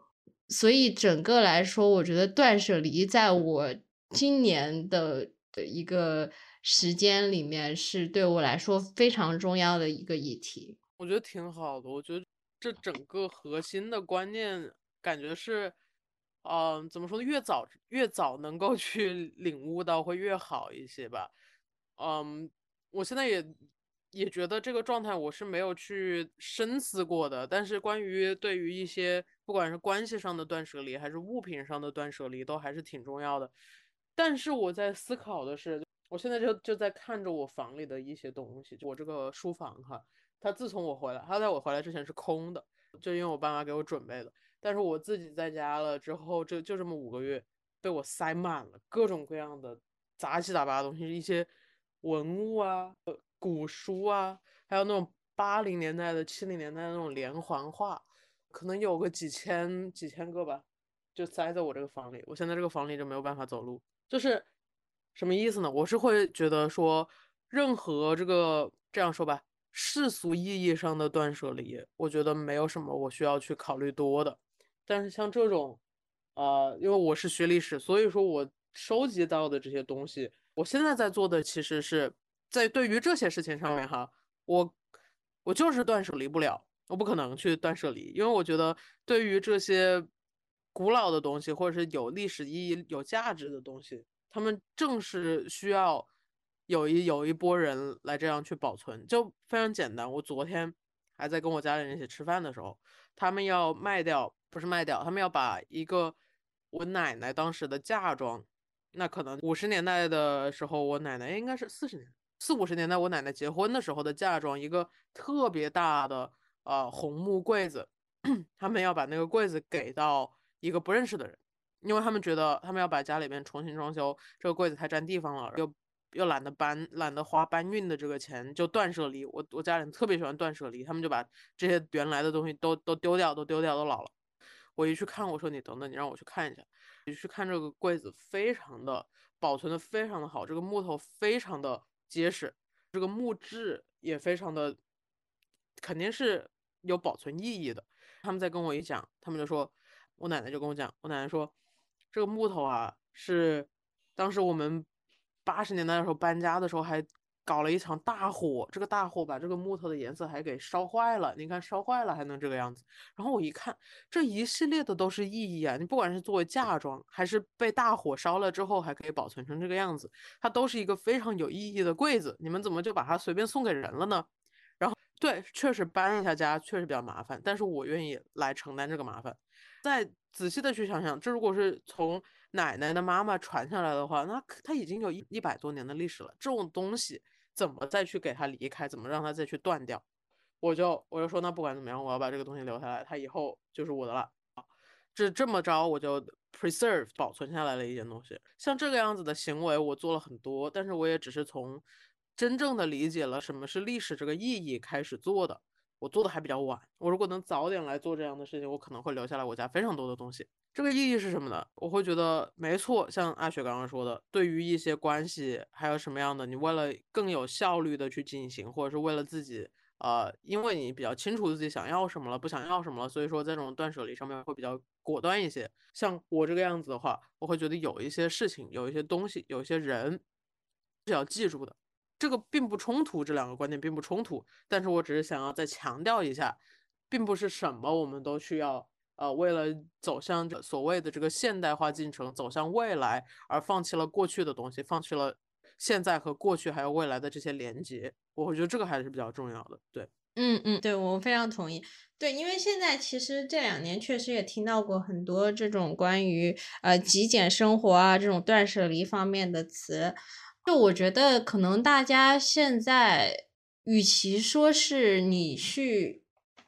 所以整个来说，我觉得断舍离在我今年的的一个时间里面是对我来说非常重要的一个议题。我觉得挺好的。我觉得这整个核心的观念，感觉是，嗯，怎么说呢？越早越早能够 去领悟到，会越好一些吧。嗯，我现在也也觉得这个状态我是没有去深思过的。但是关于对于一些不管是关系上的断舍离，还是物品上的断舍离，都还是挺重要的。但是我在思考的是，我现在就就在看着我房里的一些东西，就我这个书房哈。它自从我回来，它在我回来之前是空的，就因为我爸妈给我准备的。但是我自己在家了之后，就就这么五个月，被我塞满了各种各样的杂七杂八的东西，一些文物啊、古书啊，还有那种八零年代的、七零年代的那种连环画，可能有个几千几千个吧，就塞在我这个房里。我现在这个房里就没有办法走路，就是什么意思呢？我是会觉得说，任何这个这样说吧。世俗意义上的断舍离，我觉得没有什么我需要去考虑多的。但是像这种，呃，因为我是学历史，所以说我收集到的这些东西，我现在在做的其实是在对于这些事情上面哈，我我就是断舍离不了，我不可能去断舍离，因为我觉得对于这些古老的东西或者是有历史意义、有价值的东西，他们正是需要。有一有一波人来这样去保存，就非常简单。我昨天还在跟我家里人一起吃饭的时候，他们要卖掉，不是卖掉，他们要把一个我奶奶当时的嫁妆那可能五十年代的时候，我奶奶应该是四十年四五十年代，我奶奶结婚的时候的嫁妆，一个特别大的呃红木柜子，他们要把那个柜子给到一个不认识的人，因为他们觉得他们要把家里面重新装修，这个柜子太占地方了，又又懒得搬，懒得花搬运的这个钱，就断舍离。我我家里人特别喜欢断舍离，他们就把这些原来的东西都都丢掉，都丢掉，都老了。我一去看，我说你等等，你让我去看一下。你去看这个柜子，非常的保存的非常的好，这个木头非常的结实，这个木质也非常的，肯定是有保存意义的。他们在跟我一讲，他们就说，我奶奶就跟我讲，我奶奶说，这个木头啊，是当时我们八十年代的时候搬家的时候还。搞了一场大火，这个大火把这个木头的颜色还给烧坏了。你看，烧坏了还能这个样子。然后我一看，这一系列的都是意义啊！你不管是作为嫁妆，还是被大火烧了之后还可以保存成这个样子，它都是一个非常有意义的柜子。你们怎么就把它随便送给人了呢？然后，对，确实搬一下家确实比较麻烦，但是我愿意来承担这个麻烦。再仔细的去想想，这如果是从奶奶的妈妈传下来的话，那它已经有一一百多年的历史了。这种东西。怎么再去给他离开？怎么让他再去断掉？我就我就说，那不管怎么样，我要把这个东西留下来，他以后就是我的了啊！这这么着，我就 preserve 保存下来了一件东西。像这个样子的行为，我做了很多，但是我也只是从真正的理解了什么是历史这个意义开始做的。我做的还比较晚，我如果能早点来做这样的事情，我可能会留下来我家非常多的东西。这个意义是什么呢？我会觉得没错，像阿雪刚刚说的，对于一些关系，还有什么样的，你为了更有效率的去进行，或者是为了自己，呃，因为你比较清楚自己想要什么了，不想要什么了，所以说在这种断舍离上面会比较果断一些。像我这个样子的话，我会觉得有一些事情，有一些东西，有一些人是要记住的。这个并不冲突，这两个观点并不冲突，但是我只是想要再强调一下，并不是什么我们都需要。呃，为了走向所谓的这个现代化进程，走向未来，而放弃了过去的东西，放弃了现在和过去还有未来的这些连接，我会觉得这个还是比较重要的。对，嗯嗯，对我非常同意。对，因为现在其实这两年确实也听到过很多这种关于呃极简生活啊这种断舍离方面的词，就我觉得可能大家现在与其说是你去。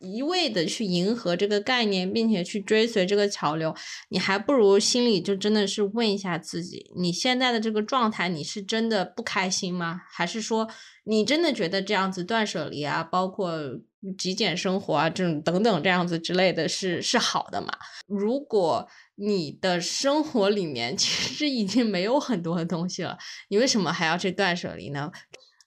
一味的去迎合这个概念，并且去追随这个潮流，你还不如心里就真的是问一下自己：你现在的这个状态，你是真的不开心吗？还是说你真的觉得这样子断舍离啊，包括极简生活啊，这种等等这样子之类的是是好的嘛？如果你的生活里面其实已经没有很多的东西了，你为什么还要去断舍离呢？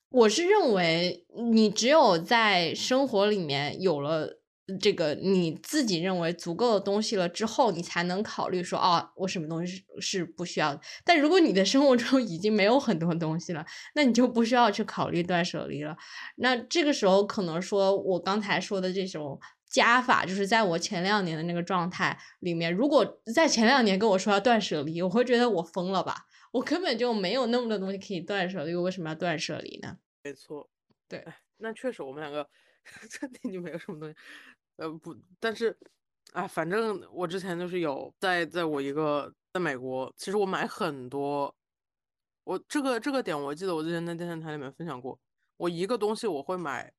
我是认为，你只有在生活里面有了这个你自己认为足够的东西了之后，你才能考虑说，哦，我什么东西是是不需要。但如果你的生活中已经没有很多东西了，那你就不需要去考虑断舍离了。那这个时候，可能说我刚才说的这种加法，就是在我前两年的那个状态里面，如果在前两年跟我说要断舍离，我会觉得我疯了吧？我根本就没有那么多东西可以断舍离，我为什么要断舍离呢？没错，对，那确实我们两个真的就没有什么东西，呃不，但是，啊，反正我之前就是有在在我一个在美国，其实我买很多，我这个这个点我记得我之前在电视台里面分享过，我一个东西我会买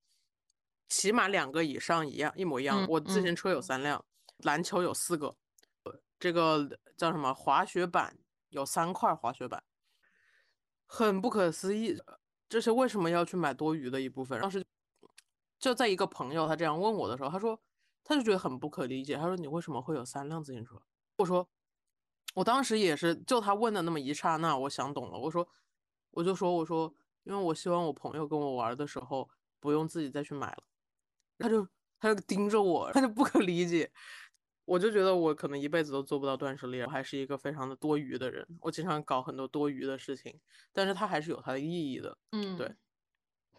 起码两个以上一样一模一样，我自行车有三辆，篮球有四个，这个叫什么滑雪板有三块滑雪板，很不可思议。这是为什么要去买多余的一部分？当时就在一个朋友他这样问我的时候，他说他就觉得很不可理解。他说你为什么会有三辆自行车？我说我当时也是，就他问的那么一刹那，我想懂了。我说我就说我说，因为我希望我朋友跟我玩的时候不用自己再去买了。他就他就盯着我，他就不可理解。我就觉得我可能一辈子都做不到断舍离，我还是一个非常的多余的人。我经常搞很多多余的事情，但是它还是有它的意义的。嗯，对，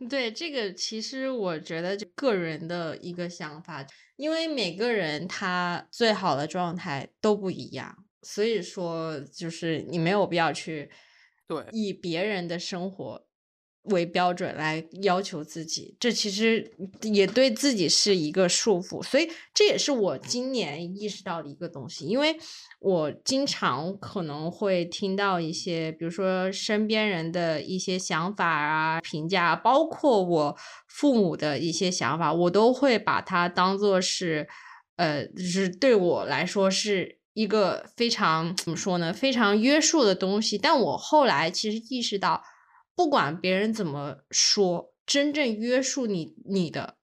对，这个其实我觉得个人的一个想法，因为每个人他最好的状态都不一样，所以说就是你没有必要去对以别人的生活为标准来要求自己，这其实也对自己是一个束缚，所以这也是我今年意识到的一个东西。因为我经常可能会听到一些，比如说身边人的一些想法啊、评价，包括我父母的一些想法，我都会把它当做是，呃，就是对我来说是一个非常怎么说呢，非常约束的东西。但我后来其实意识到。不管别人怎么说，真正约束你你的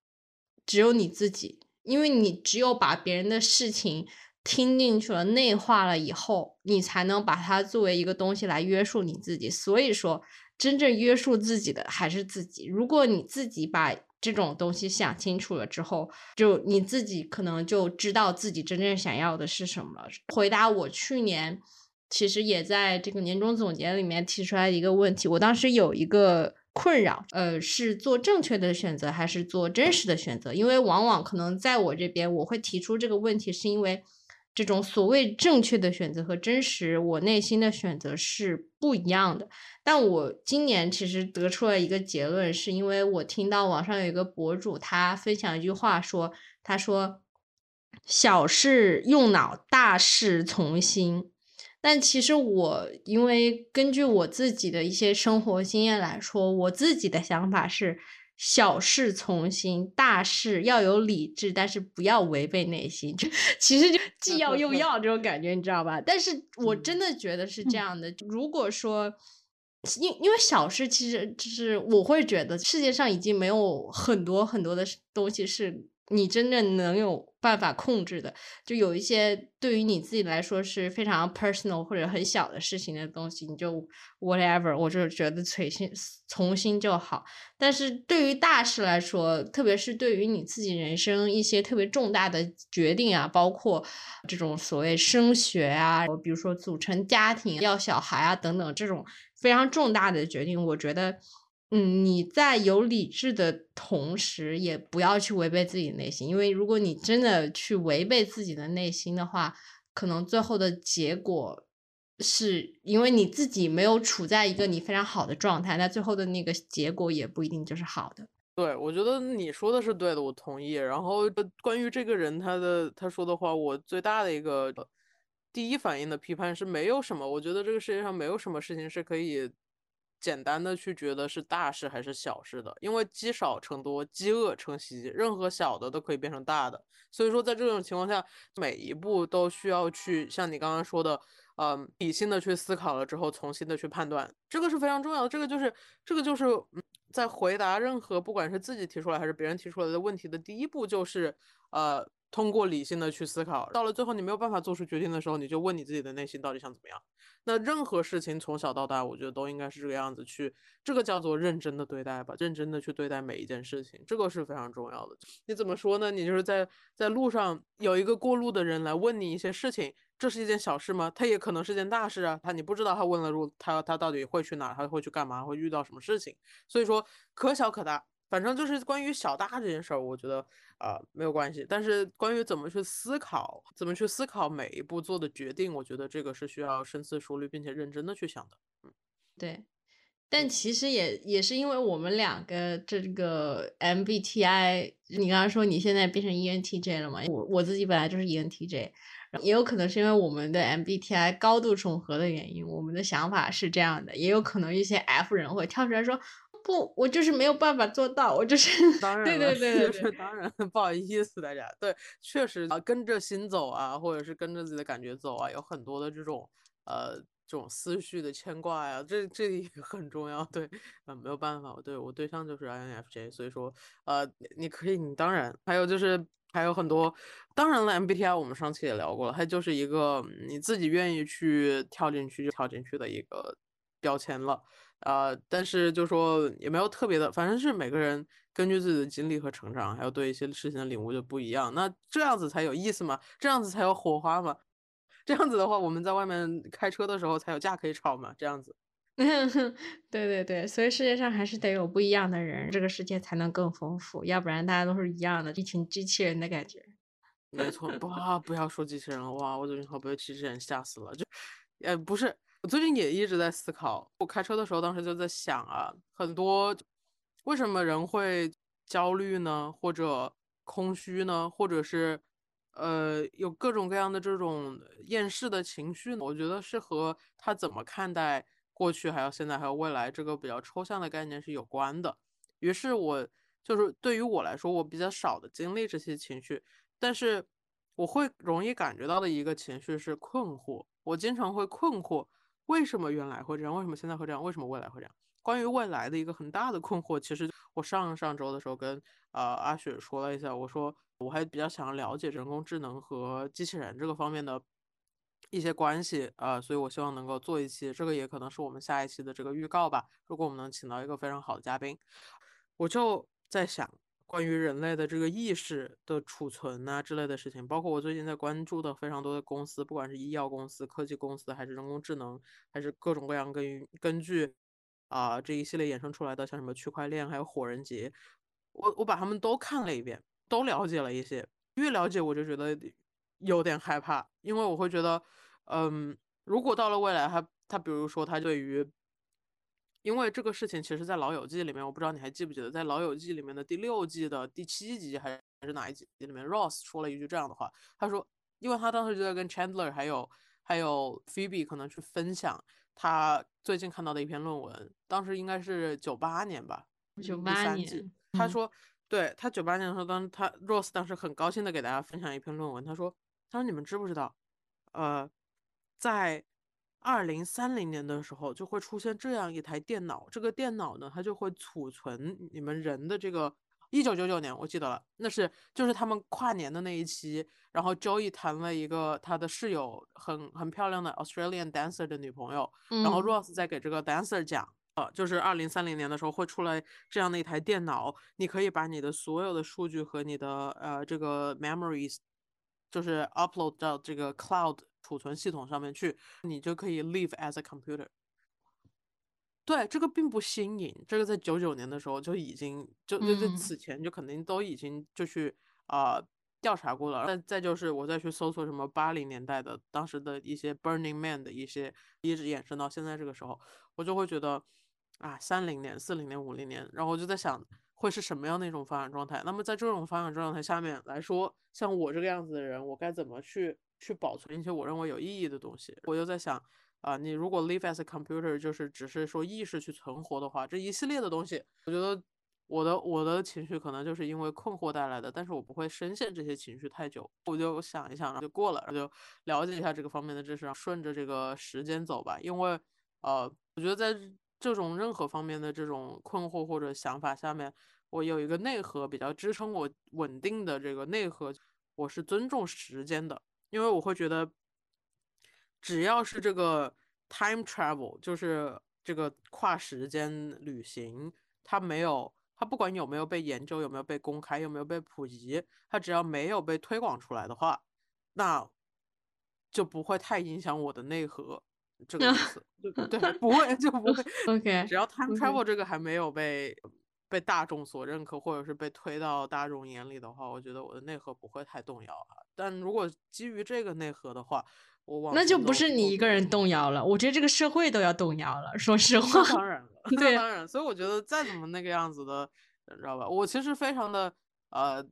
只有你自己，因为你只有把别人的事情听进去了、内化了以后，你才能把它作为一个东西来约束你自己。所以说，真正约束自己的还是自己。如果你自己把这种东西想清楚了之后，就你自己可能就知道自己真正想要的是什么了。回答我去年。其实也在这个年终总结里面提出来一个问题，我当时有一个困扰，呃，是做正确的选择还是做真实的选择？因为往往可能在我这边，我会提出这个问题，是因为这种所谓正确的选择和真实，我内心的选择是不一样的。但我今年其实得出了一个结论，是因为我听到网上有一个博主他分享一句话，说他说小事用脑，大事从心。但其实我，因为根据我自己的一些生活经验来说，我自己的想法是小事从心，大事要有理智，但是不要违背内心。就其实就 既要又要这种感觉，你知道吧？但是 我真的觉得是这样的。如果说，因因为小事，其实就是我会觉得世界上已经没有很多很多的东西是。你真正能有办法控制的，就有一些对于你自己来说是非常 personal 或者很小的事情的东西，你就 whatever，我就觉得随心从心就好。但是对于大事来说，特别是对于你自己人生一些特别重大的决定啊，包括这种所谓升学啊，比如说组成家庭、要小孩啊等等这种非常重大的决定，我觉得。嗯，你在有理智的同时，也不要去违背自己的内心，因为如果你真的去违背自己的内心的话，可能最后的结果是因为你自己没有处在一个你非常好的状态，那最后的那个结果也不一定就是好的。对，我觉得你说的是对的，我同意。然后关于这个人他的他说的话，我最大的一个第一反应的批判是没有什么，我觉得这个世界上没有什么事情是可以。简单的去觉得是大事还是小事的，因为积少成多，积恶成习，任何小的都可以变成大的。所以说，在这种情况下，每一步都需要去像你刚刚说的，嗯，理性的去思考了之后，重新的去判断，这个是非常重要的。这个就是这个就是在回答任何不管是自己提出来还是别人提出来的问题的第一步，就是呃。通过理性的去思考，到了最后你没有办法做出决定的时候，你就问你自己的内心到底想怎么样。那任何事情从小到大，我觉得都应该是这个样子去，这个叫做认真的对待吧，认真的去对待每一件事情，这个是非常重要的。你怎么说呢？你就是在在路上有一个过路的人来问你一些事情，这是一件小事吗？他也可能是件大事啊。他你不知道他问了路，他他到底会去哪？他会去干嘛？会遇到什么事情？所以说可小可大。反正就是关于小大这件事儿，我觉得啊没有关系。但是关于怎么去思考，怎么去思考每一步做的决定，我觉得这个是需要深思熟虑并且认真的去想的。嗯，对。但其实也也是因为我们两个这个 MBTI，你刚刚说你现在变成 ENTJ 了嘛？我我自己本来就是 ENTJ，也有可能是因为我们的 MBTI 高度重合的原因，我们的想法是这样的。也有可能一些 F 人会跳出来说。不，我就是没有办法做到，我就是 当然，对对对对，当然 不好意思大家，对，确实啊，跟着心走啊，或者是跟着自己的感觉走啊，有很多的这种呃这种思绪的牵挂呀，这这也很重要，对，啊没有办法，我对我对象就是 INFJ，所以说呃你可以，你当然还有就是还有很多，当然了 MBTI 我们上期也聊过了，它就是一个你自己愿意去跳进去就跳进去的一个标签了。呃，但是就说也没有特别的，反正是每个人根据自己的经历和成长，还有对一些事情的领悟就不一样。那这样子才有意思嘛？这样子才有火花嘛？这样子的话，我们在外面开车的时候才有架可以吵嘛？这样子。对对对，所以世界上还是得有不一样的人，这个世界才能更丰富。要不然大家都是一样的，一群机器人的感觉。没错，哇，不要说机器人了，哇，我最近好被机器人吓死了。就，呃，不是。我最近也一直在思考，我开车的时候，当时就在想啊，很多为什么人会焦虑呢？或者空虚呢？或者是呃有各种各样的这种厌世的情绪呢？我觉得是和他怎么看待过去、还有现在、还有未来这个比较抽象的概念是有关的。于是，我就是对于我来说，我比较少的经历这些情绪，但是我会容易感觉到的一个情绪是困惑。我经常会困惑。为什么原来会这样？为什么现在会这样？为什么未来会这样？关于未来的一个很大的困惑，其实我上上周的时候跟呃阿雪说了一下，我说我还比较想要了解人工智能和机器人这个方面的一些关系啊，所以我希望能够做一期，这个也可能是我们下一期的这个预告吧。如果我们能请到一个非常好的嘉宾，我就在想。关于人类的这个意识的储存啊之类的事情，包括我最近在关注的非常多的公司，不管是医药公司、科技公司，还是人工智能，还是各种各样根根据啊这一系列衍生出来的，像什么区块链，还有火人节，我我把他们都看了一遍，都了解了一些。越了解我就觉得有点害怕，因为我会觉得，嗯，如果到了未来，他他比如说他对于因为这个事情，其实，在《老友记》里面，我不知道你还记不记得，在《老友记》里面的第六季的第七集还是哪一集里面，Ross 说了一句这样的话，他说，因为他当时就在跟 Chandler 还有还有 Phoebe 可能去分享他最近看到的一篇论文，当时应该是九八年吧，九八年，他说，对他九八年的时候，当他 Ross 当时很高兴的给大家分享一篇论文，他说，他说你们知不知道，呃，在二零三零年的时候，就会出现这样一台电脑。这个电脑呢，它就会储存你们人的这个。一九九九年，我记得了，那是就是他们跨年的那一期。然后 Joey 谈了一个他的室友很很漂亮的 Australian dancer 的女朋友。然后 Ross 在给这个 dancer 讲，呃，就是二零三零年的时候会出来这样的一台电脑，你可以把你的所有的数据和你的呃这个 memories，就是 upload 到这个 cloud。储存系统上面去，你就可以 live as a computer。对，这个并不新颖，这个在九九年的时候就已经就就在此前就肯定都已经就去啊调查过了。再再就是我再去搜索什么八零年代的当时的一些 Burning Man 的一些，一直延伸到现在这个时候，我就会觉得啊三零年、四零年、五零年，然后我就在想。会是什么样的一种发展状态？那么在这种发展状态下面来说，像我这个样子的人，我该怎么去去保存一些我认为有意义的东西？我就在想，啊，你如果 live as a computer，就是只是说意识去存活的话，这一系列的东西，我觉得我的我的情绪可能就是因为困惑带来的，但是我不会深陷这些情绪太久，我就想一想，然后就过了，然后就了解一下这个方面的知识，顺着这个时间走吧。因为，呃，我觉得在。这种任何方面的这种困惑或者想法下面，我有一个内核比较支撑我稳定的这个内核，我是尊重时间的，因为我会觉得，只要是这个 time travel，就是这个跨时间旅行，它没有，它不管有没有被研究，有没有被公开，有没有被普及，它只要没有被推广出来的话，那就不会太影响我的内核。这个意思，对对，不会就不会。OK，只要 time travel 这个还没有被被大众所认可，或者是被推到大众眼里的话，我觉得我的内核不会太动摇啊。但如果基于这个内核的话，我往那就不是你一个人动摇了，我觉得这个社会都要动摇了。说实话，当然了，对，当然。所以我觉得再怎么那个样子的，你知道吧？我其实非常的呃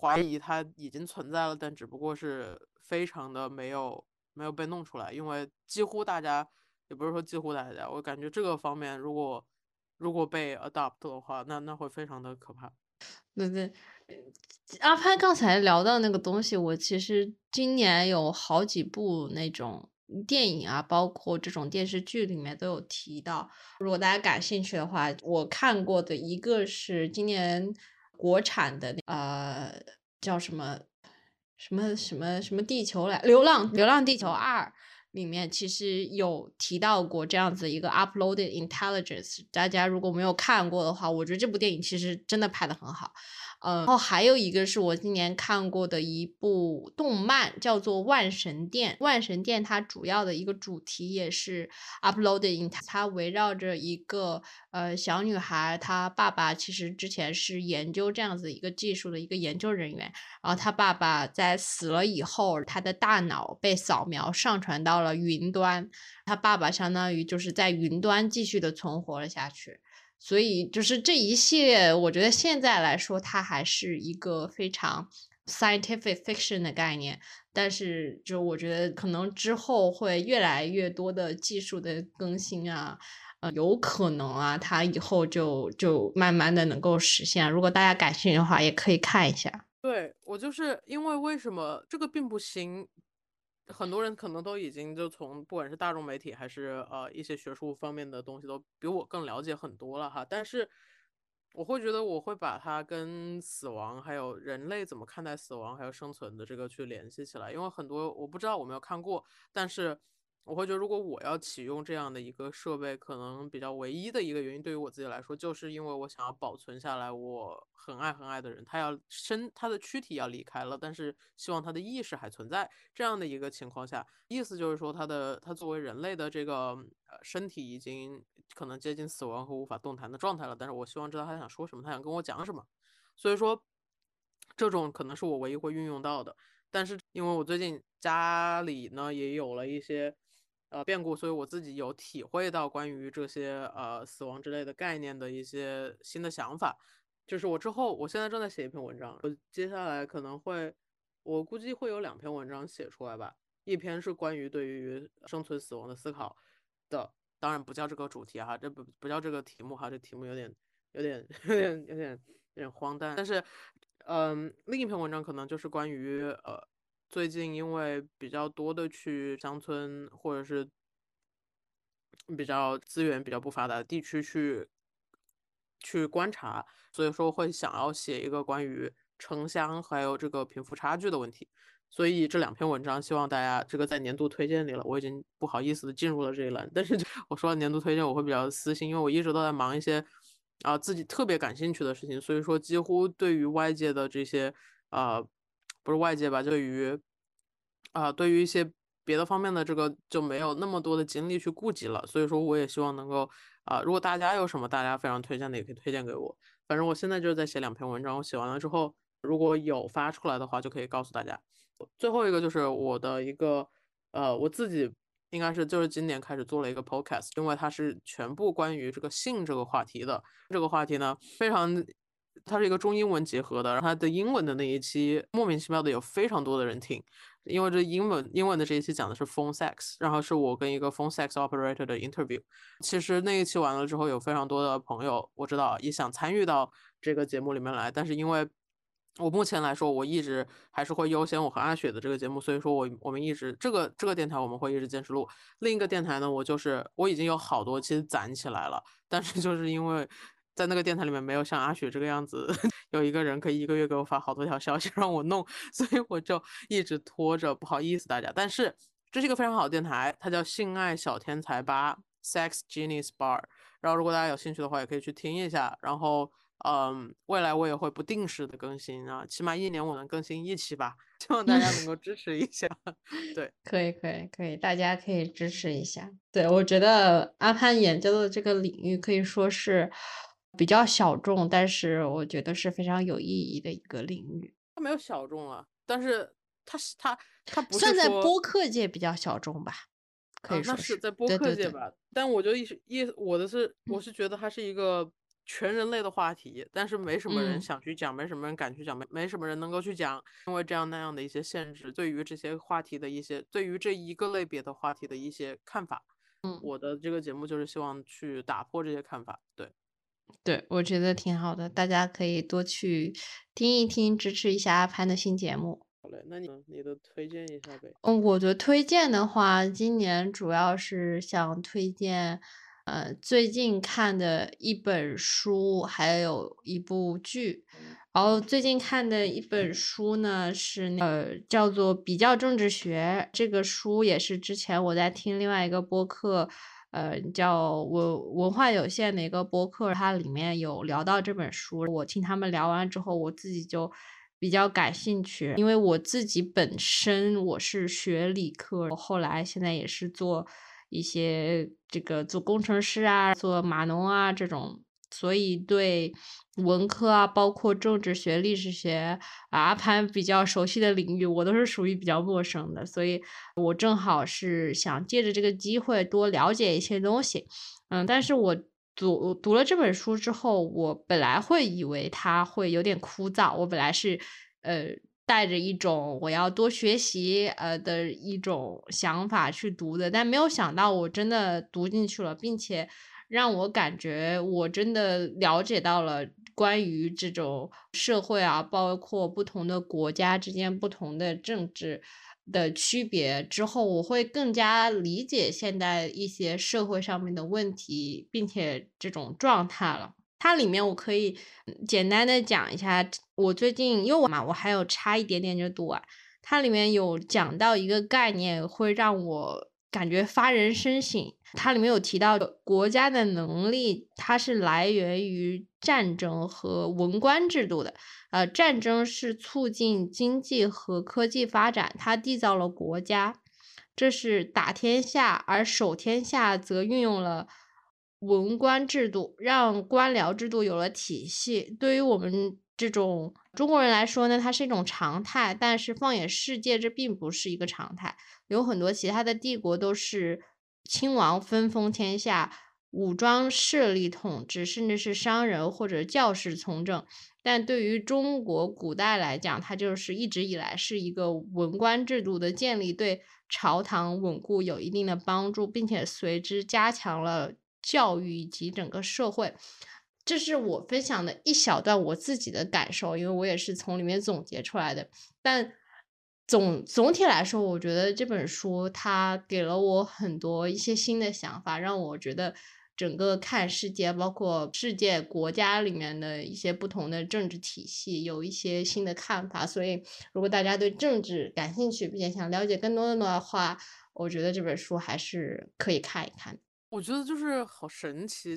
怀疑它已经存在了，但只不过是非常的没有。没有被弄出来，因为几乎大家也不是说几乎大家，我感觉这个方面如果如果被 adopt 的话，那那会非常的可怕。对对，阿潘刚才聊到那个东西，我其实今年有好几部那种电影啊，包括这种电视剧里面都有提到。如果大家感兴趣的话，我看过的一个是今年国产的，呃，叫什么？什么什么什么地球来？流浪流浪地球二里面其实有提到过这样子一个 uploaded intelligence。大家如果没有看过的话，我觉得这部电影其实真的拍的很好。嗯，然后还有一个是我今年看过的一部动漫，叫做《万神殿》。万神殿它主要的一个主题也是 uploading，它围绕着一个呃小女孩，她爸爸其实之前是研究这样子一个技术的一个研究人员，然后她爸爸在死了以后，他的大脑被扫描上传到了云端，他爸爸相当于就是在云端继续的存活了下去。所以就是这一系列，我觉得现在来说，它还是一个非常 scientific fiction 的概念。但是，就我觉得可能之后会越来越多的技术的更新啊，呃，有可能啊，它以后就就慢慢的能够实现。如果大家感兴趣的话，也可以看一下。对我就是因为为什么这个并不新。很多人可能都已经就从不管是大众媒体还是呃一些学术方面的东西都比我更了解很多了哈，但是我会觉得我会把它跟死亡还有人类怎么看待死亡还有生存的这个去联系起来，因为很多我不知道我没有看过，但是。我会觉得，如果我要启用这样的一个设备，可能比较唯一的一个原因，对于我自己来说，就是因为我想要保存下来我很爱很爱的人，他要身他的躯体要离开了，但是希望他的意识还存在。这样的一个情况下，意思就是说，他的他作为人类的这个呃身体已经可能接近死亡和无法动弹的状态了，但是我希望知道他想说什么，他想跟我讲什么。所以说，这种可能是我唯一会运用到的。但是因为我最近家里呢也有了一些。呃，变故，所以我自己有体会到关于这些呃死亡之类的概念的一些新的想法。就是我之后，我现在正在写一篇文章，我接下来可能会，我估计会有两篇文章写出来吧。一篇是关于对于生存死亡的思考的，当然不叫这个主题哈，这不不叫这个题目哈，这题目有点有点有点有点有点荒诞。但是，嗯，另一篇文章可能就是关于呃。最近因为比较多的去乡村或者是比较资源比较不发达的地区去去观察，所以说会想要写一个关于城乡还有这个贫富差距的问题。所以这两篇文章希望大家这个在年度推荐里了，我已经不好意思的进入了这一栏。但是我说年度推荐我会比较私心，因为我一直都在忙一些啊自己特别感兴趣的事情，所以说几乎对于外界的这些啊。不是外界吧，对于，啊，对于一些别的方面的这个就没有那么多的精力去顾及了，所以说我也希望能够，啊，如果大家有什么大家非常推荐的，也可以推荐给我。反正我现在就是在写两篇文章，我写完了之后，如果有发出来的话，就可以告诉大家。最后一个就是我的一个，呃，我自己应该是就是今年开始做了一个 podcast，因为它是全部关于这个性这个话题的。这个话题呢，非常。它是一个中英文结合的，然后它的英文的那一期莫名其妙的有非常多的人听，因为这英文英文的这一期讲的是 phone sex，然后是我跟一个 phone sex operator 的 interview。其实那一期完了之后，有非常多的朋友我知道也想参与到这个节目里面来，但是因为我目前来说，我一直还是会优先我和阿雪的这个节目，所以说我我们一直这个这个电台我们会一直坚持录。另一个电台呢，我就是我已经有好多期攒起来了，但是就是因为。在那个电台里面没有像阿雪这个样子，有一个人可以一个月给我发好多条消息让我弄，所以我就一直拖着，不好意思大家。但是这是一个非常好的电台，它叫性爱小天才吧 （Sex Genius Bar）。然后如果大家有兴趣的话，也可以去听一下。然后，嗯，未来我也会不定时的更新啊，起码一年我能更新一期吧。希望大家能够支持一下。对，可以，可以，可以，大家可以支持一下。对我觉得阿潘研究的这个领域可以说是。比较小众，但是我觉得是非常有意义的一个领域。它没有小众啊，但是它是它它不是算在播客界比较小众吧？可以说是在播客界吧。但我就意意我的是我是觉得它是一个全人类的话题，但是没什么人想去讲，没什么人敢去讲，没没什么人能够去讲，因为这样那样的一些限制，对于这些话题的一些，对于这一个类别的话题的一些看法。嗯，我的这个节目就是希望去打破这些看法，对。对，我觉得挺好的，大家可以多去听一听，支持一下阿潘的新节目。好嘞，那你你的推荐一下呗？嗯，我的推荐的话，今年主要是想推荐，呃，最近看的一本书，还有一部剧。然后最近看的一本书呢，是呃叫做《比较政治学》，这个书也是之前我在听另外一个播客。呃，叫我文化有限的一个播客，它里面有聊到这本书。我听他们聊完之后，我自己就比较感兴趣，因为我自己本身我是学理科，我后来现在也是做一些这个做工程师啊，做码农啊这种。所以对文科啊，包括政治学、历史学啊，阿潘比较熟悉的领域，我都是属于比较陌生的。所以我正好是想借着这个机会多了解一些东西。嗯，但是我读读了这本书之后，我本来会以为它会有点枯燥，我本来是呃带着一种我要多学习呃的一种想法去读的，但没有想到我真的读进去了，并且。让我感觉我真的了解到了关于这种社会啊，包括不同的国家之间不同的政治的区别之后，我会更加理解现在一些社会上面的问题，并且这种状态了。它里面我可以简单的讲一下，我最近因为我嘛，我还有差一点点就读完。它里面有讲到一个概念，会让我感觉发人深省。它里面有提到，国家的能力它是来源于战争和文官制度的。呃，战争是促进经济和科技发展，它缔造了国家，这是打天下；而守天下则运用了文官制度，让官僚制度有了体系。对于我们这种中国人来说呢，它是一种常态。但是放眼世界，这并不是一个常态，有很多其他的帝国都是。亲王分封天下，武装势力统治，甚至是商人或者教士从政。但对于中国古代来讲，它就是一直以来是一个文官制度的建立，对朝堂稳固有一定的帮助，并且随之加强了教育以及整个社会。这是我分享的一小段我自己的感受，因为我也是从里面总结出来的。但总总体来说，我觉得这本书它给了我很多一些新的想法，让我觉得整个看世界，包括世界国家里面的一些不同的政治体系，有一些新的看法。所以，如果大家对政治感兴趣，并且想了解更多的话，我觉得这本书还是可以看一看。我觉得就是好神奇，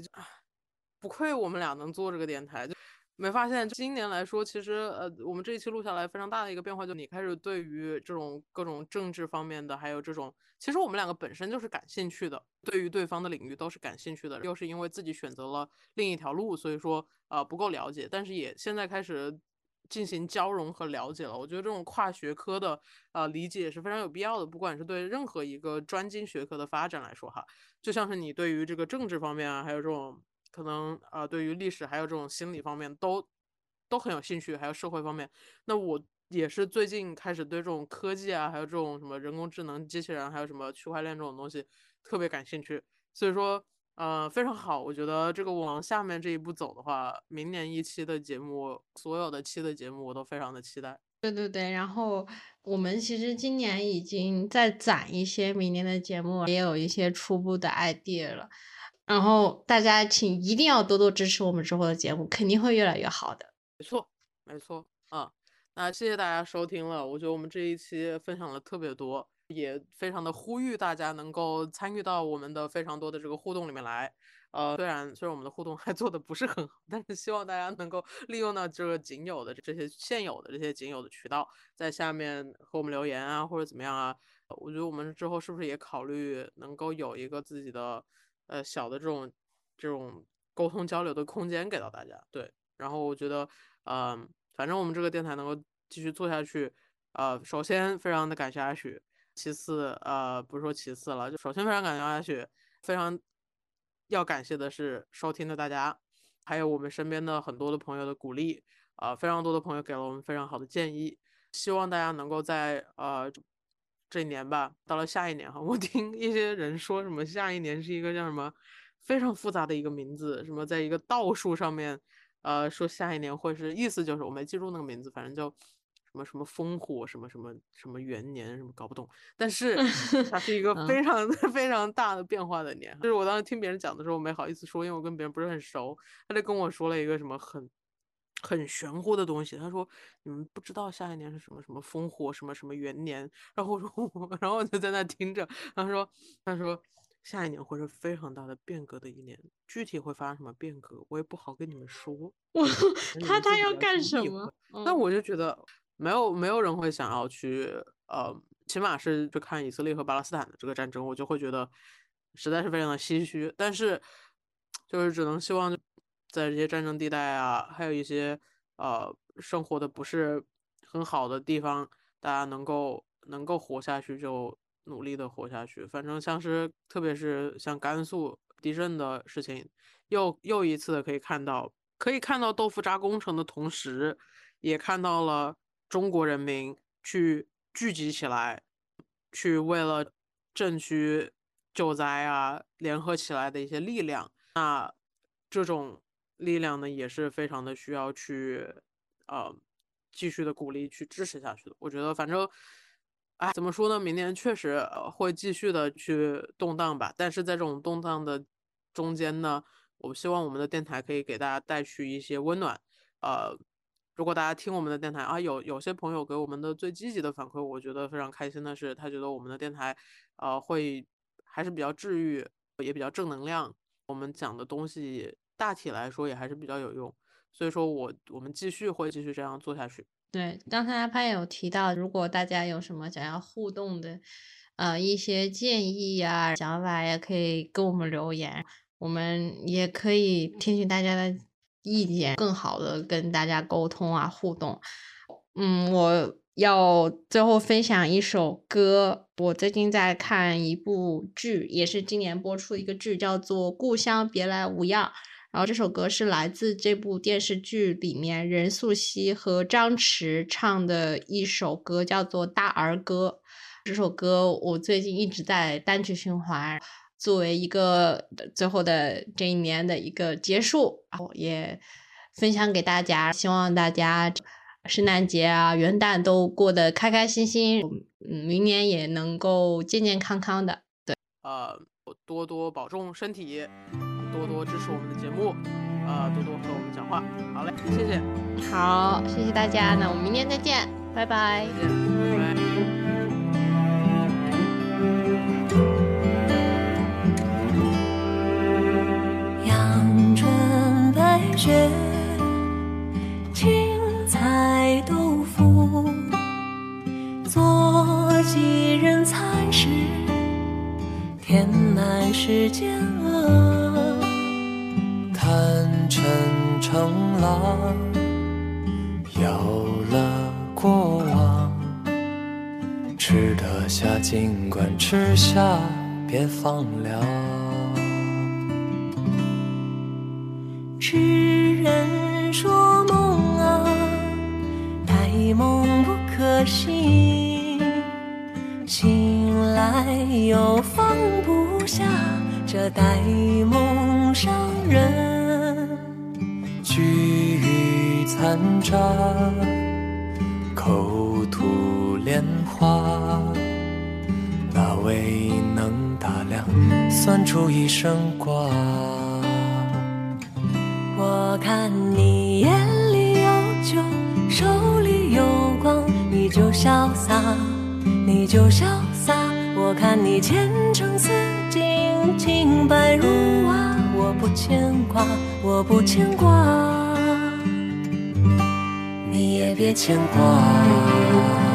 不愧我们俩能做这个电台。就没发现，今年来说，其实呃，我们这一期录下来非常大的一个变化，就你开始对于这种各种政治方面的，还有这种，其实我们两个本身就是感兴趣的，对于对方的领域都是感兴趣的，又是因为自己选择了另一条路，所以说呃不够了解，但是也现在开始进行交融和了解了。我觉得这种跨学科的呃理解也是非常有必要的，不管是对任何一个专精学科的发展来说哈，就像是你对于这个政治方面啊，还有这种。可能啊，对于历史还有这种心理方面都都很有兴趣，还有社会方面。那我也是最近开始对这种科技啊，还有这种什么人工智能、机器人，还有什么区块链这种东西特别感兴趣。所以说，呃，非常好。我觉得这个往下面这一步走的话，明年一期的节目，所有的期的节目我都非常的期待。对对对，然后我们其实今年已经在攒一些明年的节目，也有一些初步的 idea 了。然后大家请一定要多多支持我们之后的节目，肯定会越来越好的。没错，没错啊。那谢谢大家收听了，我觉得我们这一期分享了特别多，也非常的呼吁大家能够参与到我们的非常多的这个互动里面来。呃，虽然虽然我们的互动还做的不是很好，但是希望大家能够利用到这个仅有的这些现有的这些仅有的渠道，在下面和我们留言啊，或者怎么样啊。我觉得我们之后是不是也考虑能够有一个自己的。呃，小的这种这种沟通交流的空间给到大家，对。然后我觉得，嗯，反正我们这个电台能够继续做下去，呃，首先非常的感谢阿许，其次，呃，不是说其次了，就首先非常感谢阿许，非常要感谢的是收听的大家，还有我们身边的很多的朋友的鼓励，啊，非常多的朋友给了我们非常好的建议，希望大家能够在呃。这一年吧，到了下一年哈，我听一些人说什么下一年是一个叫什么非常复杂的一个名字，什么在一个倒数上面，呃，说下一年会是意思就是我没记住那个名字，反正叫什么什么烽火什么什么什么元年什么搞不懂，但是 它是一个非常 非常大的变化的年。就是我当时听别人讲的时候，我没好意思说，因为我跟别人不是很熟，他就跟我说了一个什么很。很玄乎的东西，他说你们不知道下一年是什么什么烽火什么什么元年，然后我说，然后我就在那听着，他说他说下一年会是非常大的变革的一年，具体会发生什么变革，我也不好跟你们说。我 他他要干什么？那我就觉得没有没有人会想要去，呃，起码是去看以色列和巴勒斯坦的这个战争，我就会觉得实在是非常的唏嘘。但是就是只能希望在这些战争地带啊，还有一些呃生活的不是很好的地方，大家能够能够活下去就。努力的活下去，反正像是，特别是像甘肃地震的事情，又又一次的可以看到，可以看到豆腐渣工程的同时，也看到了中国人民去聚集起来，去为了震区救灾啊，联合起来的一些力量。那这种力量呢，也是非常的需要去，呃，继续的鼓励去支持下去的。我觉得，反正。哎，怎么说呢？明年确实会继续的去动荡吧。但是在这种动荡的中间呢，我希望我们的电台可以给大家带去一些温暖。呃，如果大家听我们的电台啊，有有些朋友给我们的最积极的反馈，我觉得非常开心的是，他觉得我们的电台呃会还是比较治愈，也比较正能量。我们讲的东西大体来说也还是比较有用，所以说我我们继续会继续这样做下去。对，刚才阿潘有提到，如果大家有什么想要互动的，呃，一些建议呀、想法也可以跟我们留言，我们也可以听取大家的意见，更好的跟大家沟通啊、互动。嗯，我要最后分享一首歌，我最近在看一部剧，也是今年播出的一个剧，叫做《故乡别来无恙》。然后这首歌是来自这部电视剧里面任素汐和张弛唱的一首歌，叫做《大儿歌》。这首歌我最近一直在单曲循环，作为一个最后的这一年的一个结束，也分享给大家。希望大家圣诞节啊、元旦都过得开开心心，嗯，明年也能够健健康康的。对，呃，多多保重身体。多多支持我们的节目，呃，多多和我们讲话。好嘞，谢谢。好，谢谢大家。那我们明天再见，拜拜。再见，拜拜。阳春白雪，青菜豆腐，做几人才是填满世间饿。成成狼，有了过往，吃得下尽管吃下，别放凉。痴人说梦啊，呆梦不可醒，醒来又放不下这呆梦伤人。聚雨残渣，口吐莲花，哪位能打量，算出一生卦？我看你眼里有酒，手里有光，你就潇洒，你就潇。我看你前程似锦，清白如瓦，我不牵挂。我不牵挂，你也别牵挂。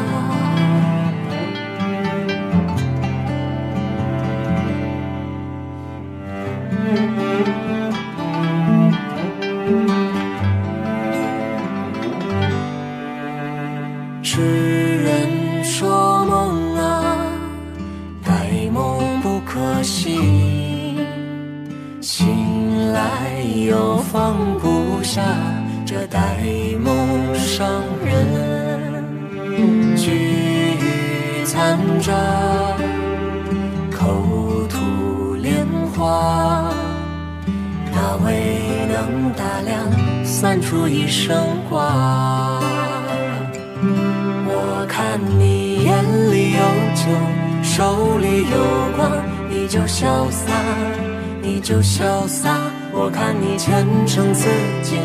生瓜？我看你眼里有酒，手里有光，你就潇洒，你就潇洒。我看你前程似锦，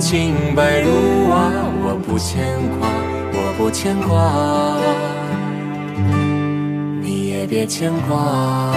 清白如瓦，我不牵挂，我不牵挂，你也别牵挂。